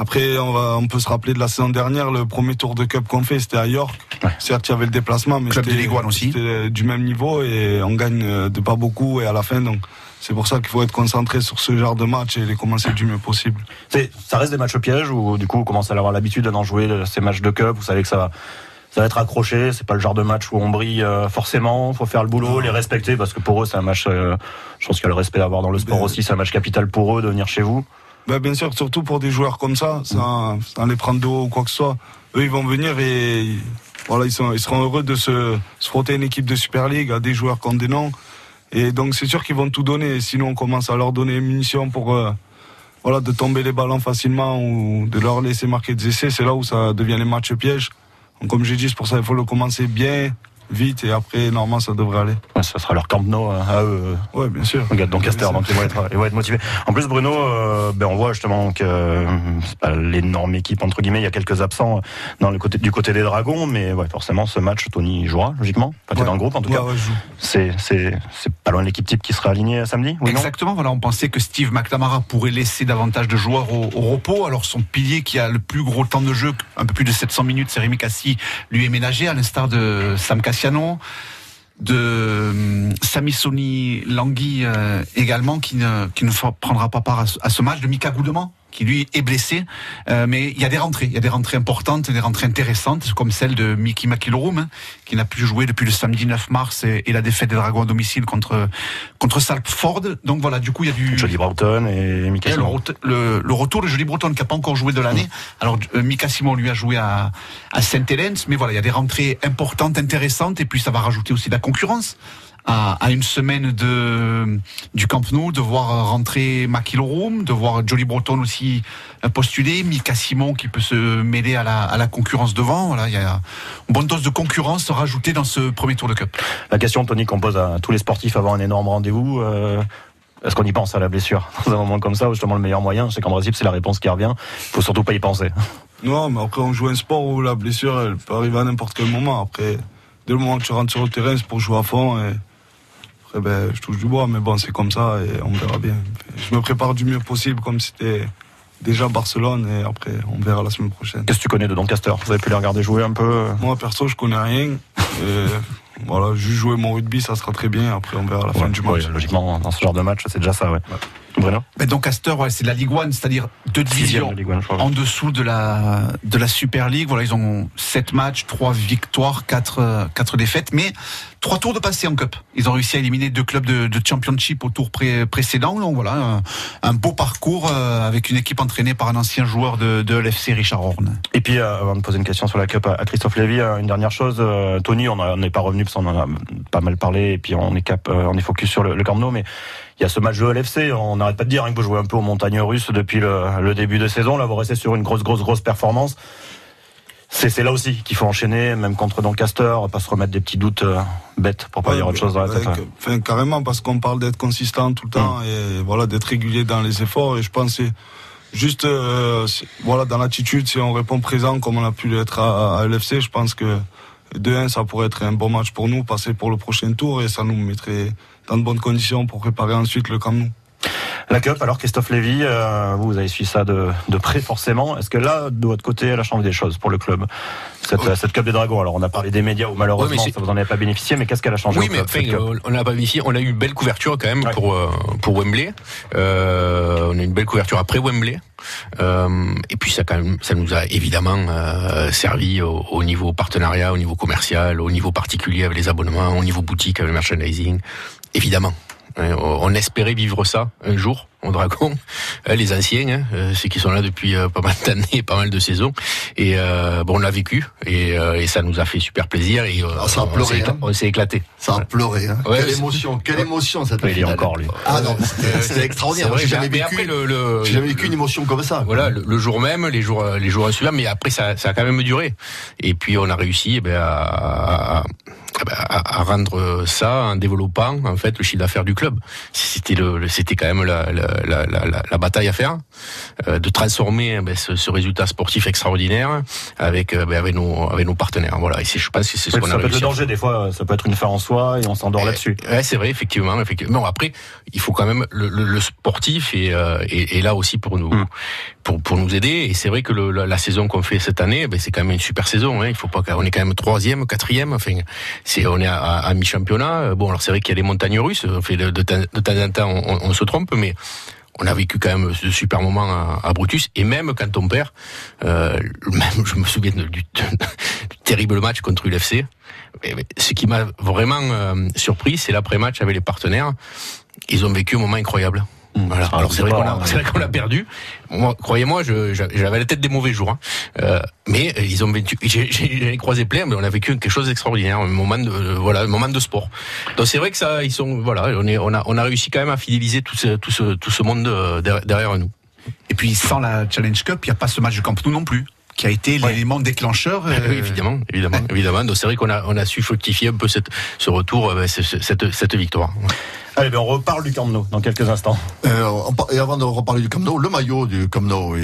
Après, on, va, on peut se rappeler de la saison dernière, le premier tour de Cup qu'on fait, c'était à York. Certes, il y avait le déplacement, mais c'était- Ligue 1 aussi. c'était du même niveau et on gagne euh, de pas beaucoup et à la fin, donc c'est pour ça qu'il faut être concentré sur ce genre de match et les commencer du mieux possible. C'est- Ça reste des matchs pièges ou du coup, vous commencez à avoir l'habitude d'en jouer ces matchs de cup, vous savez que ça va. Ça va être accroché, c'est pas le genre de match où on brille euh, forcément, faut faire le boulot, les respecter parce que pour eux c'est un match, euh, je pense qu'il y a le respect à avoir dans le sport Ben- aussi, c'est un match capital pour eux de venir chez vous. Ben, bien sûr, surtout pour des joueurs comme ça, sans, sans les prendre de haut ou quoi que ce soit. Eux, ils vont venir et voilà, ils, sont, ils seront heureux de se, se frotter une équipe de Super League, à des joueurs ont des noms. Et donc c'est sûr qu'ils vont tout donner. Sinon on commence à leur donner munitions pour euh, voilà de tomber les ballons facilement ou de leur laisser marquer des essais. C'est là où ça devient les matchs pièges. Donc comme j'ai dit, c'est pour ça qu'il faut le commencer bien, vite et après normalement ça devrait aller. Ouais, ça sera leur camp no euh, à eux. Ouais, bien sûr. Regarde donc ils vont être, ils vont être motivés. En plus, Bruno, euh, ben on voit justement que euh, c'est pas l'énorme équipe entre guillemets. Il y a quelques absents dans le côté du côté des Dragons, mais ouais, forcément, ce match, Tony jouera logiquement. Enfin, t'es Ouais. dans le groupe en tout cas. C'est pas loin de l'équipe type qui sera alignée samedi. Oui, non? Exactement, voilà, on pensait que Steve McNamara pourrait laisser davantage de joueurs au, au repos. Alors son pilier qui a le plus gros temps de jeu, un peu plus de 700 minutes, c'est Rémi Cassi, lui est ménagé, à l'instar de Sam De hum, Samisoni Langui euh, également, qui ne, prendra pas part à ce, à ce match, de Mika Goudement qui lui est blessé, Euh, mais il y a des rentrées, il y a des rentrées importantes, des rentrées intéressantes, comme celle de Miki Makilorum, hein, qui n'a plus joué depuis le samedi 9 mars et, et la défaite des Dragons à domicile contre contre Salford. Donc voilà, du coup il y a du Jody Broughton et Mika le, le, le retour de Jolie Breton qui n'a pas encore joué de l'année. Alors euh, Mika Simon lui a joué à, à Saint-Hélène, mais voilà, il y a des rentrées importantes, intéressantes, et puis ça va rajouter aussi de la concurrence. À, à une semaine de du Camp Nou, de voir rentrer Makilorum, de voir Jolie Breton aussi euh, postuler, Mika Simon qui peut se mêler à la, à la concurrence devant. Voilà, il y a une bonne dose de concurrence rajoutée dans ce premier tour de Cup. La question, Tony, qu'on pose à tous les sportifs avant un énorme rendez-vous. euh, est-ce qu'on y pense à la blessure dans un moment comme ça, où justement le meilleur moyen, c'est qu'en principe c'est la réponse qui revient. Il faut surtout pas y penser. Non, mais après on joue un sport où la blessure elle peut arriver à n'importe quel moment. Après, dès le moment que tu rentres sur le terrain, c'est pour jouer à fond. Et après, ben, je touche du bois, mais bon, c'est comme ça et on verra bien. Je me prépare du mieux possible comme c'était déjà Barcelone et après on verra la semaine prochaine. Qu'est-ce que tu connais de Doncaster? Vous avez pu les regarder jouer un peu Moi perso, je connais rien. Voilà, juste jouer mon rugby, ça sera très bien. Après, on verra à la fin du match. ouais, logiquement, dans ce genre de match, c'est déjà ça, ouais. Bruno Mais donc Castor, ouais, c'est la Ligue 1, c'est-à-dire deux divisions de Ligue 1, je crois. en dessous de la de la Super League. Voilà, ils ont sept matchs, trois victoires, quatre euh, quatre défaites, mais trois tours de passé en Cup. Ils ont réussi à éliminer deux clubs de, de Championship au tour pré- précédent. Donc voilà, un, un beau parcours euh, avec une équipe entraînée par un ancien joueur de, de l'FC Richard Horn. Et puis, euh, avant de poser une question sur la Cup à, Christophe Lévy, euh, une dernière chose. euh, Tony, on n'est pas revenu parce qu'on en a pas mal parlé et puis on est cap, euh, on est focus sur le, le Camp Nou, mais il y a ce match de LFC. On n'arrête pas de dire hein, que vous jouez un peu aux montagnes russes depuis le, le début de saison. Là, vous restez sur une grosse, grosse, grosse performance. C'est là aussi qu'il faut enchaîner, même contre Doncaster, pas se remettre des petits doutes euh, bêtes pour pas Ouais, dire autre chose dans la tête. ouais. Enfin, carrément, parce qu'on parle d'être consistant tout le temps et voilà, d'être régulier dans les efforts. Et je pense que c'est juste, euh, voilà, dans l'attitude, si on répond présent comme on a pu l'être à, à LFC, je pense que 2-1, ça pourrait être un bon match pour nous, passer pour le prochain tour et ça nous mettrait dans de bonnes conditions pour préparer ensuite le Camp Nou. La Cup, alors Christophe Lévy, euh, vous, avez suivi ça de, de près forcément. Est-ce que là, de votre côté, elle a changé des choses pour le club cette, cette Cup des Dragons? Alors, on a parlé des médias où malheureusement, ça vous en avez pas bénéficié, mais qu'est-ce qu'elle a changé Oui, mais enfin, euh, on n'a pas bénéficié. On a eu une belle couverture quand même pour euh, pour Wembley. Euh, on a eu une belle couverture après Wembley. Et puis ça quand même, ça nous a évidemment servi au, au niveau partenariat, au niveau commercial, au niveau particulier avec les abonnements, au niveau boutique avec le merchandising. Évidemment. Euh, On espérait vivre ça un jour au Dragon, Euh, les anciens, hein, euh, ceux qui sont là depuis euh, pas mal d'années, pas mal de saisons, et euh, bon, on l'a vécu et, euh, et ça nous a fait super plaisir et euh, Ah, ça a on pleuré, s'est hein. on s'est éclaté. Ça a pleuré. Hein. Ouais, quelle émotion, quelle émotion cette il est encore, lui. Ah non, c'était extraordinaire. J'ai jamais mais vécu. après, le- le- J'ai jamais vécu une émotion comme ça. Voilà, le, le jour même, les jours, les jours suivants, mais après ça, ça a quand même duré. Et puis on a réussi eh ben, à, à, à- à rendre ça en développant en fait le chiffre d'affaires du club. C'était le, le- c'était quand même la, la, la, la, la bataille à faire, euh, de transformer eh ben, ce, ce résultat sportif extraordinaire avec, euh, ben, avec nos, avec nos partenaires. Voilà, et je pense que c'est ce qu'on a ça peut être le danger, des fois, ça peut être une fin en soi et on s'endort là-dessus. Ouais, c'est vrai, effectivement, effectivement. Bon, après, il faut quand même le, le- le sportif et euh, est là aussi pour nous Mm. Pour, pour nous aider. Et c'est vrai que le, la, saison qu'on fait cette année, ben, c'est quand même une super saison. Hein. Il faut pas qu'on est quand même troisième, quatrième. Enfin, c'est on est à, à, mi-championnat. Bon, alors c'est vrai qu'il y a les montagnes russes. On fait de, de, de temps en temps, on, on se trompe, mais on a vécu quand même ce super moment à, Brutus. Et même quand on perd, euh, même je me souviens du, du terrible match contre l'UFC. Ce qui m'a vraiment euh, surpris, c'est l'après-match avec les partenaires. Ils ont vécu un moment incroyable. Voilà. Alors c'est vrai qu'on a, c'est vrai qu'on a perdu. Moi, croyez-moi, j'avais la tête des mauvais jours. hein. Euh, mais euh, ils ont vécu. J'ai croisé plein, mais on a vécu quelque chose d'extraordinaire, un moment de euh, voilà, un moment de sport. Donc c'est vrai que ça, ils sont voilà, on est, on a, on a réussi quand même à fidéliser tout ce, tout ce, tout ce monde euh, derrière, derrière nous. Et puis sans la Challenge Cup, il n'y a pas ce match de Camp Nou non plus, qui a été l'élément déclencheur. Ah euh, oui, évidemment, évidemment, évidemment. Donc c'est vrai qu'on a, on a su fructifier un peu cette, ce retour, euh, ce- ce- cette, cette victoire. Allez, ben on reparle du Camp Nou dans quelques instants. Euh, et avant de reparler du Camp Nou, le maillot du Camp Nou et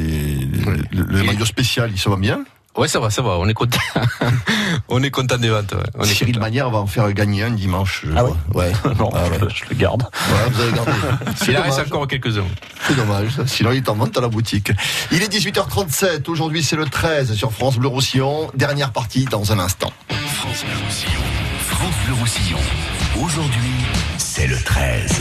le, le Et- maillot spécial, il se va bien. Ouais, ça va, ça va. On est content. on est content des ventes. ouais. On est Cyril. Manière va en faire gagner un dimanche. je Ah crois. ouais. non, Ah ouais. je, je le garde. Voilà, vous avez gardé. C'est Il en reste dommage. encore quelques-uns. C'est dommage. Sinon, il est en vente à la boutique. Il est 18h37. Aujourd'hui, c'est le 13 sur France Bleu Roussillon. Dernière partie dans un instant. France Bleu Roussillon. France Bleu Roussillon. Aujourd'hui, c'est le 13.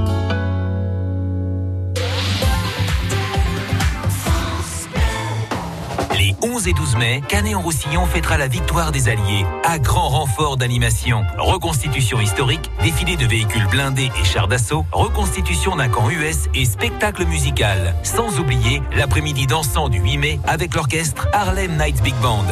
11 et 12 mai, Canet-en-Roussillon fêtera la victoire des Alliés à grand renfort d'animation. Reconstitution historique, défilé de véhicules blindés et chars d'assaut, reconstitution d'un camp US et spectacle musical. Sans oublier l'après-midi dansant du 8 mai avec l'orchestre Harlem Nights Big Band.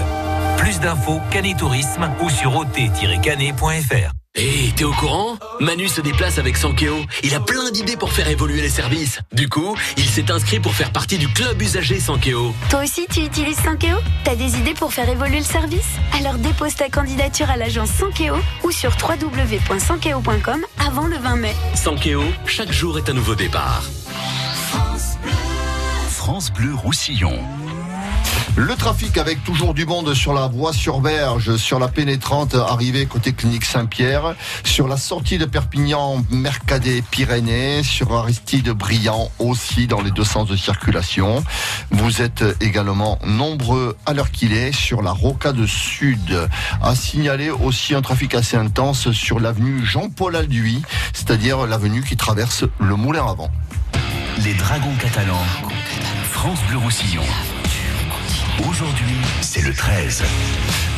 Plus d'infos, Canet Tourisme ou sur ot-canet.fr. Hé, t'es au courant? Manu se déplace avec Sankeo. Il a plein d'idées pour faire évoluer les services. Du coup, il s'est inscrit pour faire partie du club usager Sankeo. Toi aussi, tu utilises Sankeo? T'as des idées pour faire évoluer le service? Alors dépose ta candidature à l'agence Sankeo ou sur www.sankeo.com avant le 20 mai. Sankeo, chaque jour est un nouveau départ. France Bleu Roussillon. Le trafic avec toujours du monde sur la voie sur Berge, sur la pénétrante arrivée côté clinique Saint-Pierre, sur la sortie de Perpignan, Mercadet Pyrénées, sur Aristide Briand aussi dans les deux sens de circulation. Vous êtes également nombreux à l'heure qu'il est sur la Rocade Sud. À signaler aussi un trafic assez intense sur l'avenue Jean-Paul Alduy, c'est-à-dire l'avenue qui traverse le Moulin avant. Les Dragons catalans. France Bleu Roussillon. Aujourd'hui, c'est le 13.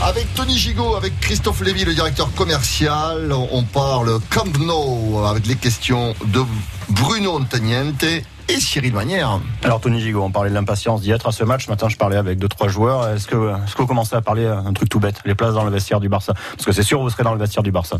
Avec Tony Gigot, avec Christophe Lévy, le directeur commercial, on parle Camp Nou avec les questions de Bruno Antoniente et Cyril Manière. Alors Tony Gigot, on parlait de l'impatience d'y être à ce match. Ce matin, je parlais avec deux trois joueurs. Est-ce que, est-ce que vous commencez à parler un truc tout bête, les places dans le vestiaire du Barça? Parce que c'est sûr, vous serez dans le vestiaire du Barça.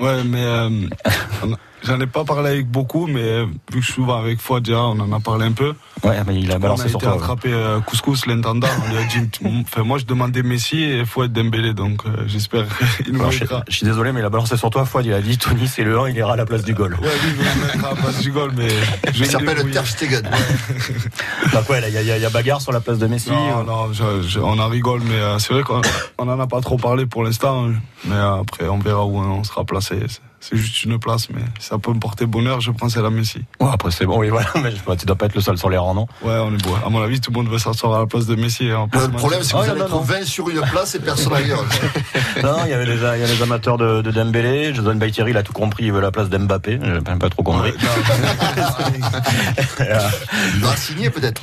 Ouais, mais euh, j'en ai pas parlé avec beaucoup, mais vu que je suis souvent avec Fouad, déjà, on en a parlé un peu. Ouais, mais il a on balancé a sur été toi. attrapé euh, Couscous, l'intendant. On lui a dit, enfin, moi je demandais Messi et Fouad Dembélé, donc euh, j'espère qu'il nous Alors, je, suis désolé, mais il a balancé sur toi, Fouad. Il a dit Tony, c'est le 1, il ira à la place du goal. Ouais, lui, il veut me mettre à la place du goal, mais je Il s'appelle. Ter Stegen. Donc ouais, il y, a- y y bagarre sur la place de Messi. Non, euh, non, je- je- on en rigole, mais euh, c'est vrai qu'on on en a pas trop parlé pour l'instant. Mais euh, après, on verra où on sera placé. C'est- juste une place, mais si ça peut me porter bonheur, je prends celle à Messi. Ouais, après c'est bon, oui, voilà. Mais je- tu dois pas être le seul sur les rangs, non? Ouais, on est beau. À mon avis, tout le monde veut s'asseoir à la place de Messi. hein. Le se problème, c'est que Ah, vous non, non. 20 sur une place et personne ailleurs. Non, il y avait il y a les amateurs de, de Dembélé. Jason Baïtieri, il a tout compris. Il veut la place d'Mbappé. J'ai même pas trop compris. Il va signer peut-être.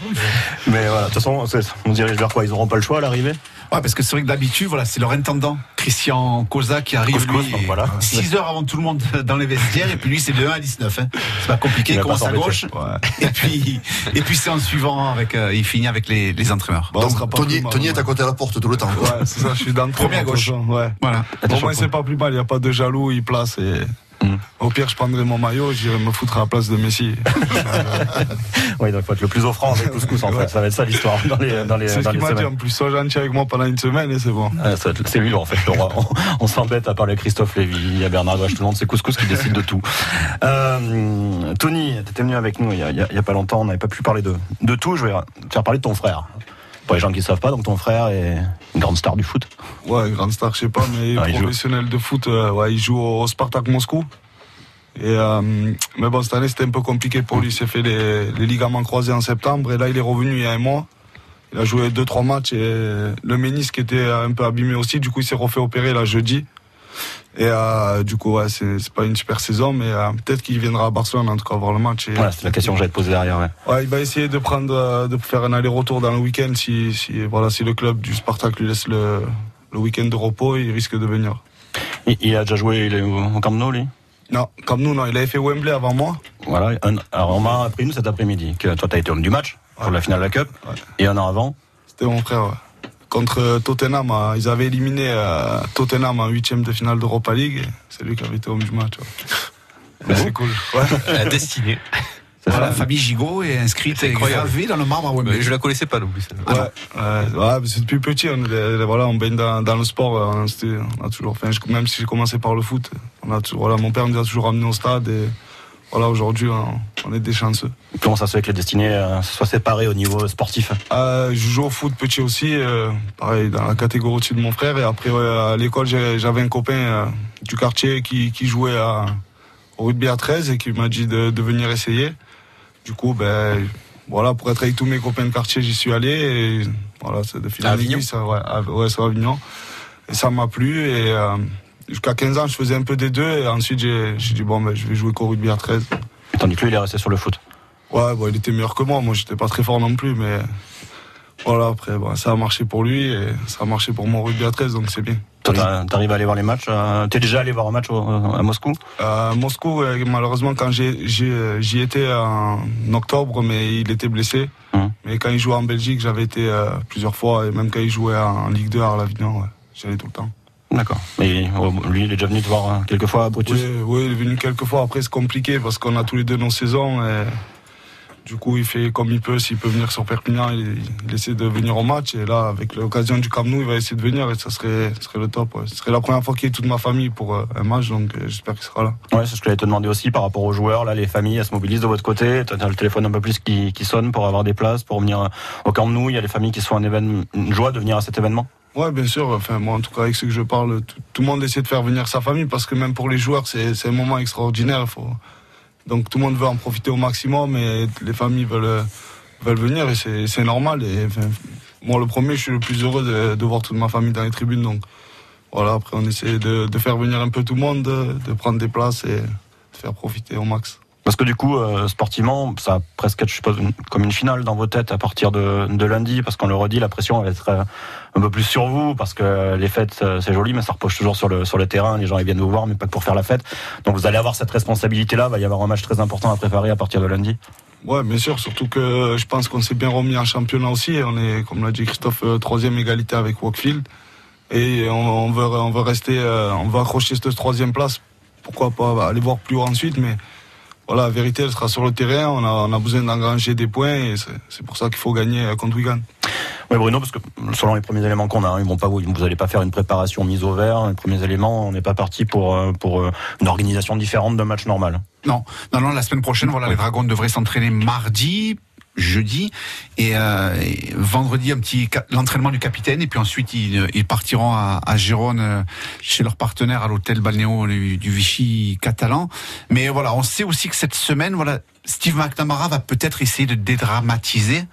Mais voilà, de toute façon, on dirige vers quoi? Ils auront pas le choix à l'arrivée? Ouais, parce que c'est vrai que d'habitude, voilà, c'est leur intendant, Christian Cosa, qui arrive, Couscous, lui, donc voilà. 6 heures avant tout le monde dans les vestiaires, et puis lui, c'est de 1 à 19, hein. C'est pas compliqué, Il commence à gauche, et puis, et puis c'est en suivant avec, euh, il finit avec les, les entraîneurs. Bon, Donc, Tony, Tony ouais. est à côté de la porte tout le temps. quoi. Ouais, c'est ça, je suis dans le Premier à gauche. Ouais. Voilà. Au moins, c'est pas plus mal, il n'y a pas de jaloux, il place et. Au pire, je prendrai mon maillot, j'irai me foutre à la place de Messi. Oui, donc il faut être le plus offrant avec Couscous en fait. Ça va être ça l'histoire dans les, dans les, C'est ce qu'il m'a dit en plus. Sois gentil avec moi pendant une semaine et c'est bon. Ah, C'est lui en fait. On, on- on s'embête à parler à Christophe Lévy, a Bernard Gouache, tout le monde, c'est Couscous qui décide de tout. Euh, Tony, t'étais venu avec nous il y, a, il y a- il y a pas longtemps, on n'avait pas pu parler de, de tout. Je vais te faire parler de ton frère. Pour les gens qui ne savent pas, donc ton frère est une grande star du foot. Ouais, grande star, je sais pas, mais Ah, professionnel de foot, euh, ouais, il joue au Spartak Moscou. Et euh, mais bon, cette année c'était un peu compliqué pour lui. Il s'est fait les, les ligaments croisés en septembre et là il est revenu il y a un mois. Il a joué deux trois matchs et le ménisque était un peu abîmé aussi. Du coup, il s'est refait opérer là jeudi. Et euh, du coup, ouais, c'est pas une super saison, mais euh, peut-être qu'il viendra à Barcelone en tout cas voir le match. Et, Voilà, c'est la question que j'allais te poser derrière. Ouais. Ouais, il va essayer de prendre, euh, de faire un aller-retour dans le week-end si, si, voilà, si le club du Spartak lui laisse le, le week-end de repos, il risque de venir. Il, il a déjà joué il est au Camp Nou, lui? Non, comme nous, non, il avait fait Wembley avant moi. Voilà. Un- alors, on m'a appris, nous, cet après-midi, que toi, tu as été homme du match pour la finale de la Cup. Et un an avant. C'était mon frère, ouais. Contre Tottenham, euh, ils avaient éliminé euh, Tottenham en huitième de finale d'Europa League. C'est lui qui avait été homme du match. Mais c'est cool. Ouais. La destinée. Voilà, la famille Gigot est inscrite et incroyable. gravée dans le marbre à Wembley. Mais je la connaissais pas non plus. Ouais, ouais, c'est depuis petit, on, est- voilà, on baigne dans, dans le sport. euh, On a toujours, enfin, même si j'ai commencé par le foot, on a toujours, voilà, mon père nous a toujours amené au stade et voilà, aujourd'hui, on, est des chanceux. Comment ça se fait que les destinés euh, soient séparés au niveau sportif? Euh, je joue au foot petit aussi, euh, pareil, dans la catégorie au-dessus de mon frère. Et après, à l'école, j'avais un copain du quartier qui, qui jouait à, au rugby à 13 et qui m'a dit de, de venir essayer. Du coup, ben, voilà, pour être avec tous mes copains de quartier, j'y suis allé. Et voilà, c'est de fil À Avignon? aiguille, ça, ouais, ouais, à Avignon. Et ça m'a plu. Et jusqu'à 15 ans, je faisais un peu des deux. Et ensuite, j'ai dit, bon, ben, je vais jouer qu'au rugby à 13. Tandis que lui, il est resté sur le foot. Ouais, bon, il était meilleur que moi. Moi, j'étais pas très fort non plus, mais voilà, après, bon, ça a marché pour lui et ça a marché pour mon rugby à 13, donc c'est bien. Toi, t'arrives à aller voir les matchs euh, T'es déjà allé voir un match au- à Moscou? À Moscou, euh, malheureusement, quand euh, j'y étais en octobre, mais il était blessé. Hum. Mais quand il jouait en Belgique, j'avais été euh, plusieurs fois, et même quand il jouait en Ligue 2 à l'Avignon, ouais, j'y allais tout le temps. D'accord. Mais lui, il est déjà venu te voir euh, quelques fois à Brutus Oui, oui, il est venu quelques fois. Après, c'est compliqué parce qu'on a tous les deux nos saisons. Et du coup, il fait comme il peut. S'il peut venir sur Perpignan, il, il essaie de venir au match. Et là, avec l'occasion du Camp Nou, il va essayer de venir et ça serait, ça serait le top. ouais. Ce serait la première fois qu'il y ait toute ma famille pour euh, un match, donc euh, j'espère qu'il sera là. Ouais, c'est ce que j'allais te demander aussi par rapport aux joueurs. Là, les familles, elles se mobilisent de votre côté. T'as t'as le téléphone un peu plus qui, qui sonne pour avoir des places, pour venir euh, au Camp Nou. Il y a les familles qui sont un événement, une joie de venir à cet événement? Ouais, bien sûr. Enfin, moi, en tout cas, avec ceux que je parle, tout, le monde essaie de faire venir sa famille parce que même pour les joueurs, c'est un moment extraordinaire. Faut... Donc, tout le monde veut en profiter au maximum et les familles veulent, veulent venir et c'est c'est normal. Et, enfin, moi, le premier, je suis le plus heureux de, de voir toute ma famille dans les tribunes. Donc, voilà, après, on essaie de, de faire venir un peu tout le monde, de, de prendre des places et de faire profiter au max. Parce que du coup, euh, sportivement, ça va presque être, je suppose, une- comme une finale dans vos têtes à partir de, de lundi, parce qu'on le redit, la pression va être euh, un peu plus sur vous, parce que les fêtes, euh, c'est joli, mais ça repose toujours sur le, sur le terrain. Les gens viennent vous voir, mais pas pour faire la fête. Donc vous allez avoir cette responsabilité-là. Il va y avoir un match très important à préparer à partir de lundi. Ouais, bien sûr, surtout que je pense qu'on s'est bien remis en championnat aussi. On est, comme l'a dit Christophe, troisième égalité avec Walkfield. Et on, on veut, on veut rester, on veut accrocher cette troisième place. Pourquoi pas aller voir plus haut ensuite, mais voilà, la vérité, elle sera sur le terrain. On a, on a besoin d'engranger des points et c'est pour ça qu'il faut gagner euh, contre Wigan. Oui, Bruno, parce que selon les premiers éléments qu'on a, hein, ils vont pas vous, vous allez pas faire une préparation mise au vert. Les premiers éléments, on n'est pas parti pour euh, pour euh, une organisation différente d'un match normal. Non, non, non, la semaine prochaine, voilà, les Dragons devraient s'entraîner mardi, jeudi. Et, euh, vendredi un petit l'entraînement du capitaine. Et puis ensuite ils, ils partiront à, à Gérone euh, chez leur partenaire à l'hôtel balnéo du, Vichy catalan. Mais voilà, on sait aussi que cette semaine, voilà, Steve McNamara va peut-être essayer de dédramatiser,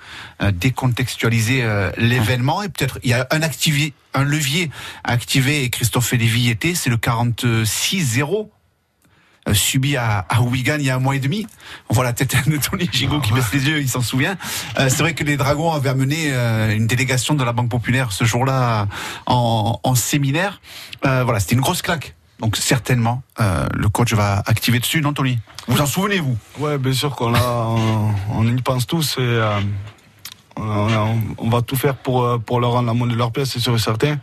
euh, décontextualiser euh, l'événement. Et peut-être il y a un activi- un levier à activer. Et Christophe Lévy était, c'est le 46-0 euh, subi à, à il y a un mois et demi. On voit la tête de Tony Gigot qui baisse les yeux, il s'en souvient. Euh, c'est vrai que les Dragons avaient amené euh, une délégation de la Banque Populaire ce jour-là en, séminaire. Euh, voilà, c'était une grosse claque. Donc certainement, euh, le coach va activer dessus, non Tony? Vous en souvenez-vous? Ouais, bien sûr qu'on on, y pense tous et euh, on, va tout faire pour, euh, pour leur rendre la monnaie de leur pièce, c'est sûr et certain.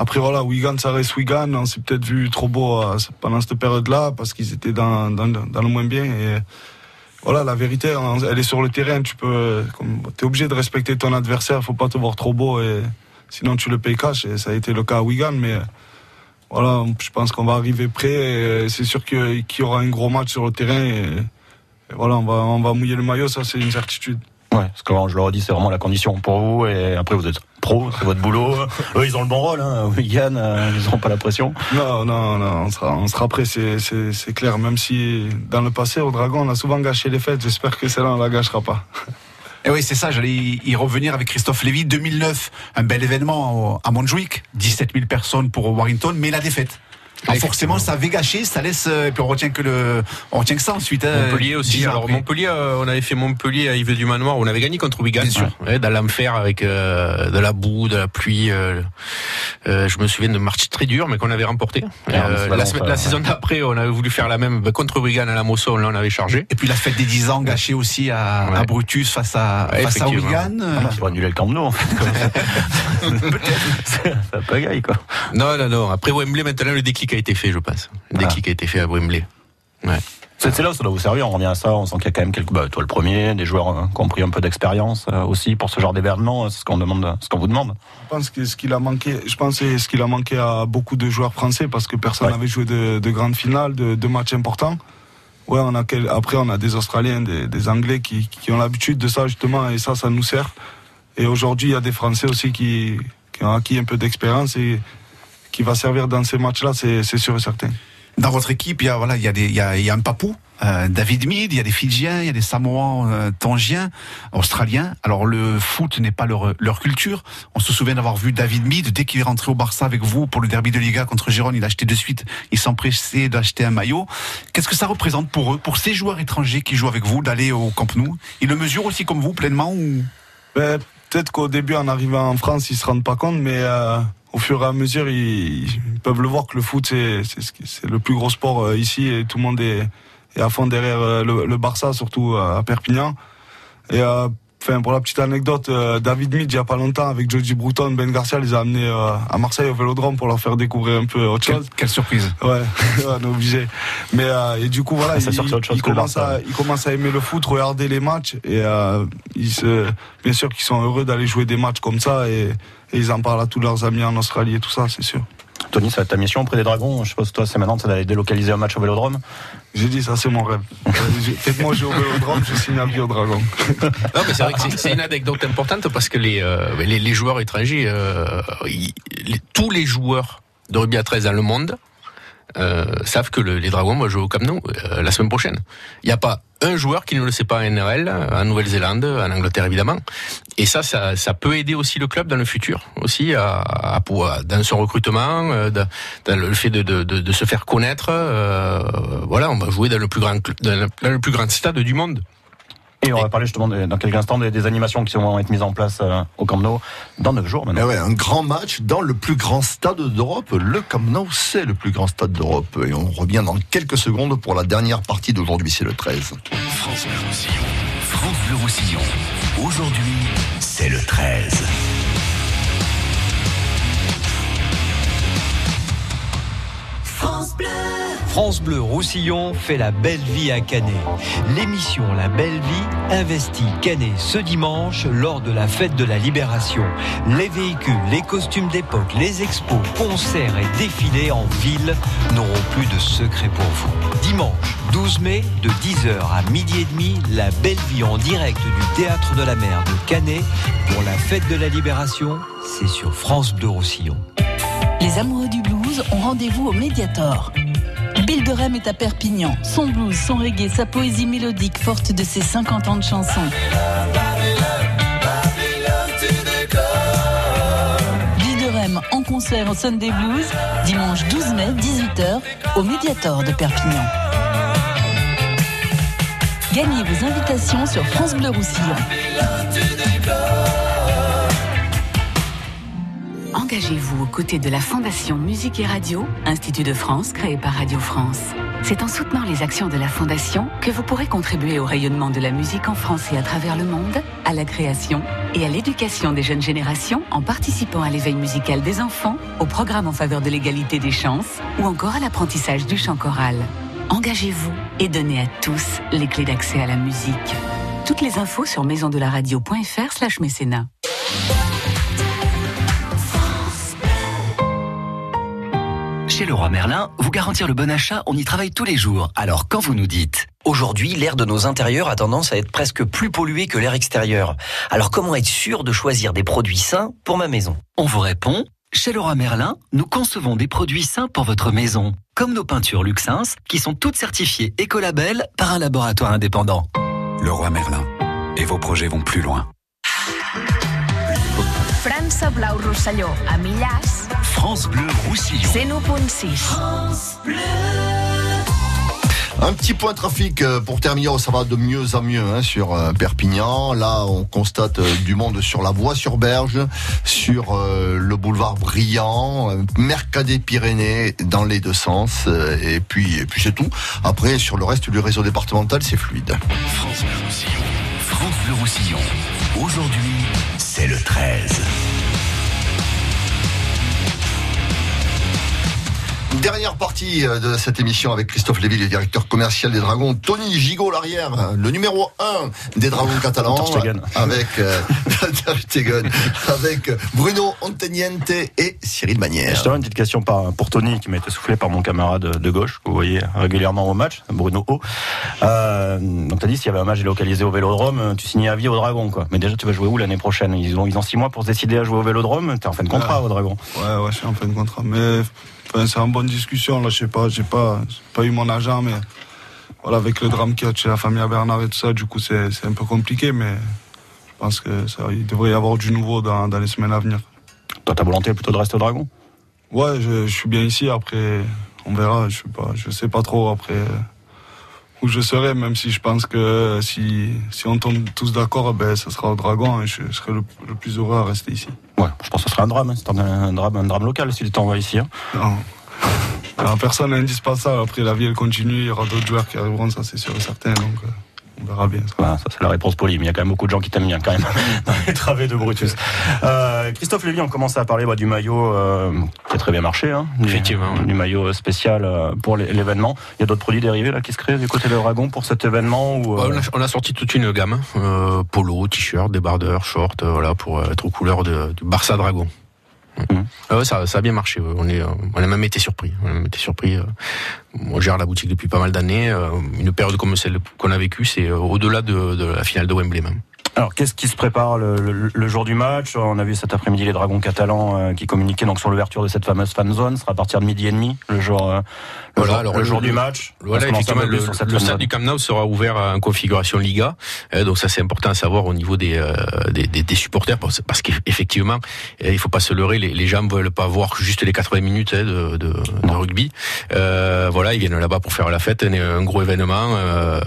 Après voilà, Wigan, ça reste Wigan. On s'est peut-être vu trop beau euh, pendant cette période-là parce qu'ils étaient dans, le moins bien. Et voilà, la vérité, on- elle est sur le terrain. Tu peux, t'es obligé de respecter ton adversaire. Faut pas te voir trop beau sinon tu le payes cash. Ça a été le cas à Wigan, mais voilà, je pense qu'on va arriver prêt. C'est sûr qu'il y aura un gros match sur le terrain. Voilà, on va, on va mouiller le maillot, ça c'est une certitude. Ouais, parce que je le redis, c'est vraiment la condition pour vous. Et après, vous êtes pro, c'est votre boulot. Eux, ils ont le bon rôle. Hein. Wigan, euh, ils n'auront pas la pression. Non, non, non, on sera, on sera prêt, c'est, clair. Même si dans le passé, au Dragon, on a souvent gâché les fêtes. J'espère que celle-là, on la gâchera pas. Et oui, c'est ça, j'allais y y revenir avec Christophe Lévy. 2009, un bel événement à Montjuic, 17 000 personnes pour Warrington, mais la défaite. Alors forcément, ça avait gâché, ça laisse, euh, et puis on retient que le, on retient que ça ensuite. hein, Montpellier aussi. Alors après. Montpellier, euh, on avait fait Montpellier à Yves du Manoir, on avait gagné contre Wigan. Bien sûr. Ouais, dans l'enfer avec euh, de la boue, de la pluie. euh, euh, je me souviens de matchs très durs, mais qu'on avait remporté. Se la, saison d'après, on avait voulu faire la même bah, contre Wigan à la Mosson, là on avait chargé. Et puis la fête des 10 ans gâchée aussi à, à Brutus face à, Ouais, face à. Wigan. Ah, faut annuler le Camp Nou, en fait. comme ça. C'est ça pagaille, quoi. Non, non, non. Après Wembley, maintenant le déclic a été fait, je pense. Le déclic a été fait à Wembley. Ouais. C'est là où ça doit vous servir, on revient à ça, on sent qu'il y a quand même quelques, bah, toi le premier, des joueurs euh, qui ont pris un peu d'expérience euh, aussi pour ce genre d'événement, c'est ce qu'on demande, ce qu'on vous demande. Je pense que ce qu'il a manqué, je pense que c'est ce qu'il a manqué à beaucoup de joueurs français parce que personne n'avait joué de, de grandes finales, de, de matchs importants. Ouais, on a quel- après on a des Australiens, des, des Anglais qui, qui ont l'habitude de ça justement et ça, ça nous sert. Et aujourd'hui, il y a des Français aussi qui, qui ont acquis un peu d'expérience et qui va servir dans ces matchs-là, c'est sûr et certain. Dans votre équipe, il y a, voilà, il y a, des, il y a, il y a un papou, euh, David Mead, il y a des Fidjiens, il y a des Samoans, euh, Tongiens, Australiens. Alors le foot n'est pas leur, leur culture. On se souvient d'avoir vu David Mead, dès qu'il est rentré au Barça avec vous pour le derby de Liga contre Gérone, il a acheté de suite, il s'empressait d'acheter un maillot. Qu'est-ce que ça représente pour eux, pour ces joueurs étrangers qui jouent avec vous, d'aller au Camp Nou? Ils le mesurent aussi comme vous, pleinement ou... Ben, Peut-être qu'au début, en arrivant en France, ils se rendent pas compte, mais euh, au fur et à mesure, ils, ils peuvent le voir que le foot, c'est c'est le plus gros sport euh, ici et tout le monde est, est à fond derrière euh, le, le Barça, surtout euh, à Perpignan. Et euh, enfin, pour la petite anecdote, euh, David Mead, il y a pas longtemps, avec Joji Bruton, Ben Garcia, les a amenés euh, à Marseille au Vélodrome pour leur faire découvrir un peu autre Quelle, chose. quelle surprise Ouais, on est obligé. Mais et du coup voilà, Ah, ça il, autre chose il commence à il commence à aimer le foot, regarder les matchs et euh, ils se, bien sûr qu'ils sont heureux d'aller jouer des matchs comme ça et, et ils en parlent à tous leurs amis en Australie et tout ça, c'est sûr. Tony, ça va être ta mission auprès des Dragons, je suppose toi c'est maintenant d'aller délocaliser un match au Vélodrome. J'ai dit ça, c'est mon rêve. Euh, j'ai- Faites-moi jouer au Vélodrome, je signe vie au Dragon. Non, mais c'est vrai que c'est- c'est une anecdote importante parce que les, euh, les, les joueurs étrangers, euh, ils- les- tous les joueurs de rugby à 13 dans le monde euh, savent que le- les Dragons vont jouer au Camp Nou euh, la semaine prochaine. Il n'y a pas un joueur qui ne le sait pas en NRL, en Nouvelle-Zélande, en Angleterre évidemment. Et ça, ça, peut aider aussi le club dans le futur, aussi à, à dans son recrutement, euh, dans, le fait de, se faire connaître. voilà, on va jouer dans le plus grand stade du monde. Et on va parler justement de- dans quelques instants des, des animations qui vont être mises en place euh, au Camp Nou dans 9 jours maintenant. Ouais, un grand match dans le plus grand stade d'Europe. Le Camp Nou, c'est le plus grand stade d'Europe. Et on revient dans quelques secondes pour la dernière partie d'aujourd'hui, c'est le 13. France Bleu Roussillon. France Bleu Roussillon. Aujourd'hui, c'est le 13. France Bleu. France Bleu Roussillon fait la belle vie à Canet. L'émission La Belle Vie investit Canet ce dimanche lors de la fête de la Libération. Les véhicules, les costumes d'époque, les expos, concerts et défilés en ville n'auront plus de secret pour vous. Dimanche 12 mai de 10h à midi et demi, La Belle Vie en direct du Théâtre de la Mer de Canet pour la fête de la Libération, c'est sur France Bleu Roussillon. Les amoureux du blues ont rendez-vous au Mediator. Bill de Rem est à Perpignan. Son blues, son reggae, sa poésie mélodique forte de ses 50 ans de chansons. Bill de Rem en concert au Sunday Blues, dimanche 12 mai, 18h, au Mediator de Perpignan. Gagnez vos invitations sur France Bleu Roussillon. Engagez-vous aux côtés de la Fondation Musique et Radio, Institut de France créé par Radio France. C'est en soutenant les actions de la Fondation que vous pourrez contribuer au rayonnement de la musique en France et à travers le monde, à la création et à l'éducation des jeunes générations en participant à l'éveil musical des enfants, au programme en faveur de l'égalité des chances ou encore à l'apprentissage du chant choral. Engagez-vous et donnez à tous les clés d'accès à la musique. Toutes les infos sur maisondelaradio.fr slash mécénat. Chez Leroy Merlin, vous garantir le bon achat, on y travaille tous les jours. Alors quand vous nous dites Aujourd'hui, l'air de nos intérieurs a tendance à être presque plus pollué que l'air extérieur. Alors comment être sûr de choisir des produits sains pour ma maison? On vous répond chez Leroy Merlin, nous concevons des produits sains pour votre maison, comme nos peintures Luxins, qui sont toutes certifiées Écolabel par un laboratoire indépendant. Leroy Merlin. et vos projets vont plus loin. Blau France Bleu Roussillon. 101.6. Un petit point trafic euh, pour terminer, oh, ça va de mieux en mieux hein, sur euh, Perpignan. Là, on constate euh, du monde sur la voie sur Berge, sur euh, le boulevard Brillant, euh, Mercadet Pyrénées dans les deux sens, euh, et puis, et puis c'est tout. Après, sur le reste du réseau départemental, c'est fluide. France Bleu Roussillon. France Bleu Roussillon. Aujourd'hui, c'est le 13. Dernière partie euh, de cette émission avec Christophe Lévy, le directeur commercial des Dragons, Tony Gigot l'arrière, le numéro 1 des Dragons catalans, Stegen. avec euh, avec Bruno Anteniente et Cyril Manière. Je une petite question pour Tony qui m'a été soufflé par mon camarade de gauche, que vous voyez régulièrement au match, Bruno O. Euh, donc tu as dit s'il y avait un match délocalisé au Vélodrome, tu signais à vie au Dragon quoi. Mais déjà tu vas jouer où l'année prochaine? Ils ont ils ont six mois pour se décider à jouer au Vélodrome? T'es en fin de contrat Ouais. au Dragon. Ouais, ouais, je suis en fin de contrat. Mais enfin, c'est une bonne discussion. Là, je sais pas, j'ai pas, pas eu mon agent, mais voilà, avec le drame qu'il y a chez la famille à Bernard et tout ça, du coup, c'est c'est un peu compliqué, mais je pense que ça, il devrait y avoir du nouveau dans, dans les semaines à venir. Toi ta volonté est plutôt de rester au Dragon? Ouais, je, je suis bien ici. Après, on verra. Je sais pas, je sais pas trop après où je serai, même si je pense que si, si on tombe tous d'accord, ben, ça sera au Dragon et je, je serai le, le plus heureux à rester ici. Ouais, je pense que ce serait un drame. hein. C'est un, un drame, un drame local si tu t'envoies ici. hein. Non. Alors, personne n'est indispensable. Après, la vie, elle continue. Il y aura d'autres joueurs qui arriveront, ça, c'est sûr et certain. Donc, euh, on verra bien. Ça. Voilà, ça c'est la réponse polie, mais il y a quand même beaucoup de gens qui t'aiment bien quand même dans les travées de Brutus. Euh, Christophe Lévy, on commence à parler bah, du maillot euh, qui a très bien marché, hein, du, Effectivement. du maillot spécial euh, pour l'é- l'événement. Il y a d'autres produits dérivés là qui se créent du côté de Dragon pour cet événement euh, on, a, on a sorti toute une gamme, hein, euh, polo, t-shirt, débardeurs, shorts, euh, voilà, pour être aux couleurs de, du Barça Dragon. Ah ça, a bien marché. euh, on a même été surpris. On a été surpris. euh. Gère la boutique depuis pas mal d'années. euh, Une période comme celle qu'on a vécue, c'est au-delà de, la finale de Wembley même. Alors, qu'est-ce qui se prépare le, jour du match? On a vu cet après-midi les Dragons catalans qui communiquaient donc sur l'ouverture de cette fameuse fan zone. Ce sera à partir de midi et demi le jour, euh, le Voilà, jour, alors, le jour le- du match. Voilà, effectivement, le, le stade du Camp Nou sera ouvert en configuration Liga. Euh, donc ça, c'est important à savoir au niveau des, euh, des, des- des supporters, parce parce qu'effectivement, euh, il faut pas se leurrer, les, les gens ne veulent pas voir juste les 80 minutes hein, de, de, de rugby. Euh, voilà, ils viennent là-bas pour faire la fête, un, un gros événement euh,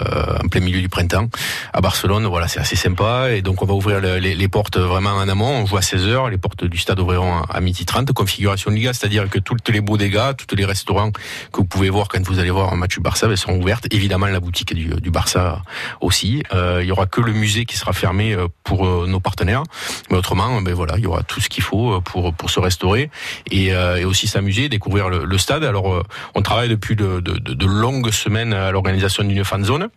en plein milieu du printemps à Barcelone. Voilà, c'est assez sympa. Et donc on va ouvrir le- les, les portes vraiment en amont. On joue à 16h, les portes du stade ouvriront à midi 30, configuration Liga, c'est-à-dire que tous les bodegas, tous les restaurants que vous pouvez voir quand vous allez voir un match du Barça elles seront ouvertes. Évidemment, la boutique du, Barça aussi. Euh, il y aura que le musée qui sera fermé euh, pour euh, nos partenaires. Mais autrement, ben voilà, il y aura tout ce qu'il faut pour pour se restaurer et, aussi s'amuser, découvrir le, stade. Alors, on travaille depuis de, de, de- de longues semaines à l'organisation d'une fan zone.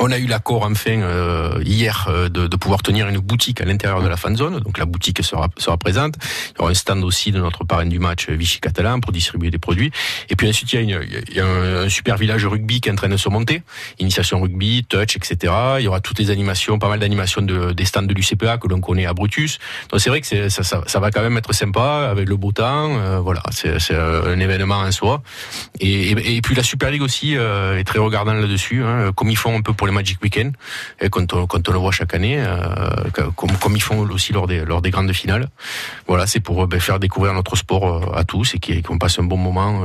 On a eu l'accord enfin euh, hier euh, de, de pouvoir tenir une boutique à l'intérieur de la fan zone. Donc la boutique sera, sera présente. Il y aura un stand aussi de notre parrain du match euh, Vichy Catalan pour distribuer des produits. Et puis ensuite il y a, une- il y a un, super village rugby qui est en train de se monter. Initiation rugby, touch, etc. Il y aura toutes les animations, pas mal d'animations de, des stands de l'UCPA que l'on connaît à Brutus. Donc c'est vrai que c'est- ça, ça, va quand même être sympa avec le beau temps. euh, voilà, c'est c'est un événement en soi. Et puis la Super League aussi euh, est très regardant là-dessus, hein, comme ils font un peu pour les Magic Weekend, et quand on, quand on le voit chaque année, euh, comme, comme ils font aussi lors des, lors des grandes finales. Voilà, c'est pour euh, ben, faire découvrir notre sport euh, à tous et qu'on passe un bon moment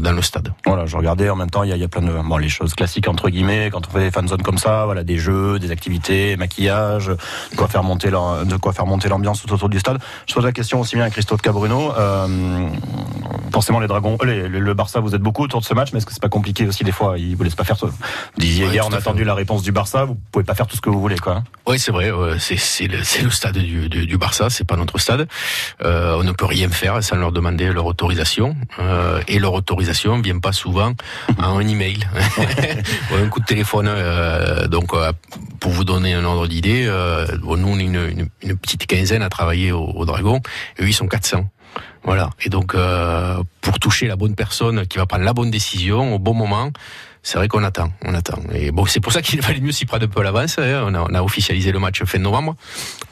dans le stade. Voilà, je regardais en même temps, il y y a plein de bon, les choses classiques entre guillemets quand on fait des fan zones comme ça, voilà, des jeux, des activités, maquillage, de quoi faire monter de quoi faire monter l'ambiance tout autour du stade. Je pose la question aussi bien à Christophe qu'à Bruno. Euh, forcément les Dragons, les- le Barça, vous êtes beaucoup autour de ce match, mais est-ce que c'est pas compliqué aussi des fois Ils vous laissent pas faire. Vous disiez Ouais, hier, tout on a attendu la réponse du Barça, vous pouvez pas faire tout ce que vous voulez, quoi. Oui, c'est vrai. c'est le, stade du, du, du Barça, c'est pas notre stade. Euh, on ne peut rien faire sans leur demander leur autorisation. Euh, et leur autorisation vient pas souvent en un email ou un coup de téléphone. euh, donc, pour vous donner un ordre d'idée, nous on est une, une, une petite quinzaine à travailler au, au Dragon, et eux ils sont 400. Voilà. Et donc, euh, pour toucher la bonne personne qui va prendre la bonne décision au bon moment, c'est vrai qu'on attend, on attend. Et bon, c'est pour ça qu'il valait mieux s'y prendre un peu à l'avance. hein. On, a, officialisé le match fin novembre.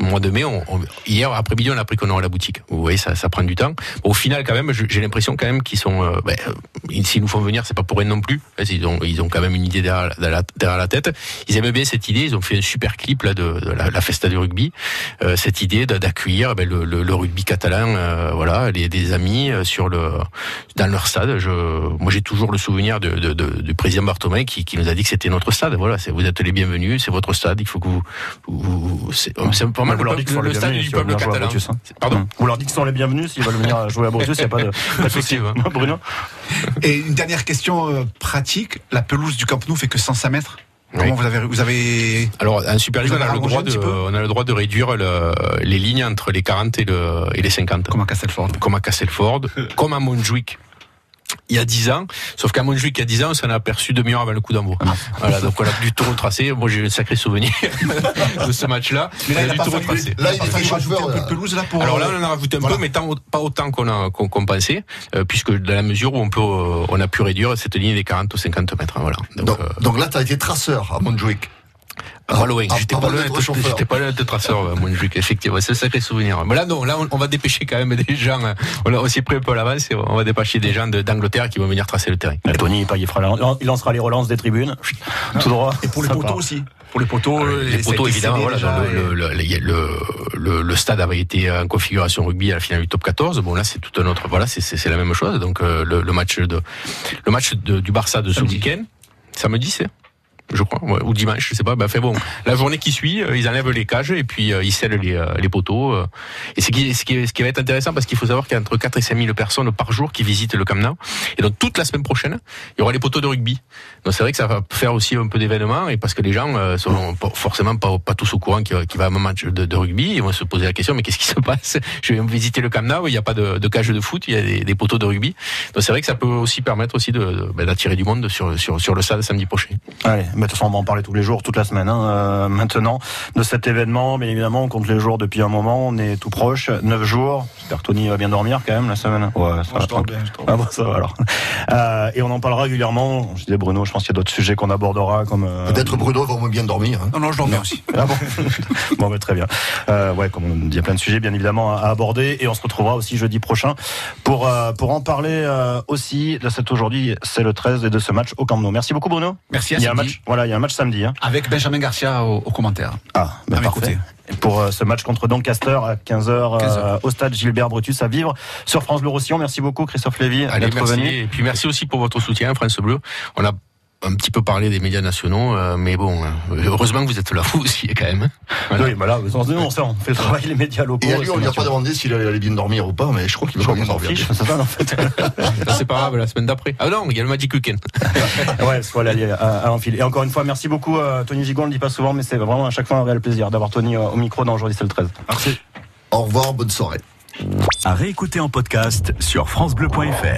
Au mois de mai, hier après-midi, on a appris qu'on aurait la boutique. Vous voyez, ça, prend du temps. Au final, quand même, j'ai l'impression quand même qu'ils sont, euh, ben, s'ils nous font venir, c'est pas pour rien non plus. Ils ont, ils ont quand même une idée derrière, la, derrière la tête. Ils aimaient bien cette idée. Ils ont fait un super clip là de, de la, la, festa du rugby. Euh, cette idée d'accueillir ben, le, le, le, rugby catalan, euh, voilà, les, des amis euh, sur le dans leur stade. Je, moi, j'ai toujours le souvenir de, de, de, du président Barthomé qui, qui nous a dit que c'était notre stade. Voilà, vous êtes les bienvenus, c'est votre stade. Il faut que vous, vous c'est pas mal vous leur dites le, le stade du peuple catalan. Pardon. Vous leur dites qu'ils sont les bienvenus s'ils veulent venir jouer à Brutus. Il n'y a pas de, pas de souci. Bruno. Et une dernière question euh, pratique. La pelouse du Camp Nou fait que 105 mètres. Comment oui. vous avez vous avez Alors en Super League on a le droit de on a le droit de réduire le, les lignes entre les 40 et, le, et les 50 comme à Castleford comme à Castleford comme à Montjuic il y a 10 ans, sauf qu'à Montjuic il y a 10 ans, on s'en a aperçu demi-heure avant le coup d'envoi. Ah. Voilà, donc on a du tout retracé. Moi j'ai un sacré souvenir de ce match-là. Mais là, on a, il a du tout retracé. Là, il a fallu rajouter un peu de pelouse là pour. Alors là, on en a rajouté un voilà. peu, mais tant, pas autant qu'on a qu'on qu pensait, euh, puisque dans la mesure où on peut, euh, on a pu réduire cette ligne des 40 ou 50 mètres. Voilà. Donc, donc, euh, donc là, tu as été traceur à Montjuic. Ah, loin. J'étais pas, loin j'étais pas loin de traceur, moi, effectivement. C'est un sacré souvenir. Mais là, non, là, on, on va dépêcher quand même des gens. On, on s'y pris un peu à l'avance on va dépêcher des gens d'Angleterre qui vont venir tracer le terrain. Et Tony, il, fera, il lancera les relances des tribunes. Tout droit. Et pour les poteaux aussi. Pour les poteaux, euh, les, poteaux évidemment. Voilà, le, le, le, le, le, stade avait été en configuration rugby à la finale du top 14. Bon là, c'est tout un autre. Voilà, c'est la même chose. Donc euh, le, match de le match de, du Barça de ce week-end, samedi, c'est je crois, ouais, ou dimanche, je sais pas. Ben, fait bon, la journée qui suit, euh, ils enlèvent les cages et puis euh, ils scellent les, euh, les poteaux. euh. et ce qui, ce qui, ce qui va être intéressant parce qu'il faut savoir qu'il y a entre 4 et 5 000 personnes par jour qui visitent le Camp Nou. Et donc toute la semaine prochaine, il y aura les poteaux de rugby. Donc c'est vrai que ça va faire aussi un peu d'événements et parce que les gens euh, sont pas- forcément pas, pas tous au courant qu'il va y a un match de, de rugby, ils vont se poser la question mais qu'est-ce qui se passe? Je vais visiter le Camp Nou, il n'y a pas de, de cage de foot, il y a des, poteaux de rugby. Donc c'est vrai que ça peut aussi permettre aussi de, de- ben, d'attirer du monde sur, sur, sur le stade samedi prochain. Mais de toute façon, on va en parler tous les jours, toute la semaine. Hein, euh, maintenant, de cet événement, bien évidemment, on compte les jours depuis un moment. On est tout proche, neuf jours. J'espère que Tony va bien dormir quand même la semaine. Ouais, ça va. je bien, je Ah bon, ça va alors. Euh, et on en parlera régulièrement. Je disais Bruno, je pense qu'il y a d'autres sujets qu'on abordera comme. euh, Peut-être Bruno va au moins bien dormir. hein. Non, non, je dors bien aussi. Ah bon Bon, bah, très bien. Euh, ouais, comme on dit, il y a plein de sujets, bien évidemment, à, aborder. Et on se retrouvera aussi jeudi prochain pour, euh, pour en parler euh, aussi de cet aujourd'hui, c'est le 13 et de ce match au Camp Nou. Merci beaucoup, Bruno. Merci à Il y a un match, voilà, il y a un match samedi. Hein. Avec Benjamin Garcia au, au commentaire. Ah, À mes parfait. côtés. Et Pour euh, ce match contre Doncaster à 15h, 15h. au stade Gilbert Brutus à vivre sur France Bleu Roussillon. Merci beaucoup, Christophe Lévy, Allez, d'être merci. venu. Et puis merci aussi pour votre soutien, France Bleu. On a un petit peu parlé des médias nationaux, euh, mais bon, euh, heureusement que vous êtes là vous aussi quand même. Voilà. Oui, bah là, on, on, sait, on fait le travail, les médias locaux. Et à lui, on lui a pas demandé s'il allait bien dormir ou pas, mais je crois qu'il va bien dormir. c'est ça en fait. Ça, C'est pas grave, la semaine d'après. Ah non, il y a le Magic Weekend. ouais, voilà, à, à l'enfil. Et encore une fois, merci beaucoup, euh, Tony Gigon, on le dit pas souvent, mais c'est vraiment à chaque fois un réel plaisir d'avoir Tony euh, au micro dans Aujourd'hui c'est le 13. Au revoir, bonne soirée. À réécouter en podcast sur FranceBleu.fr.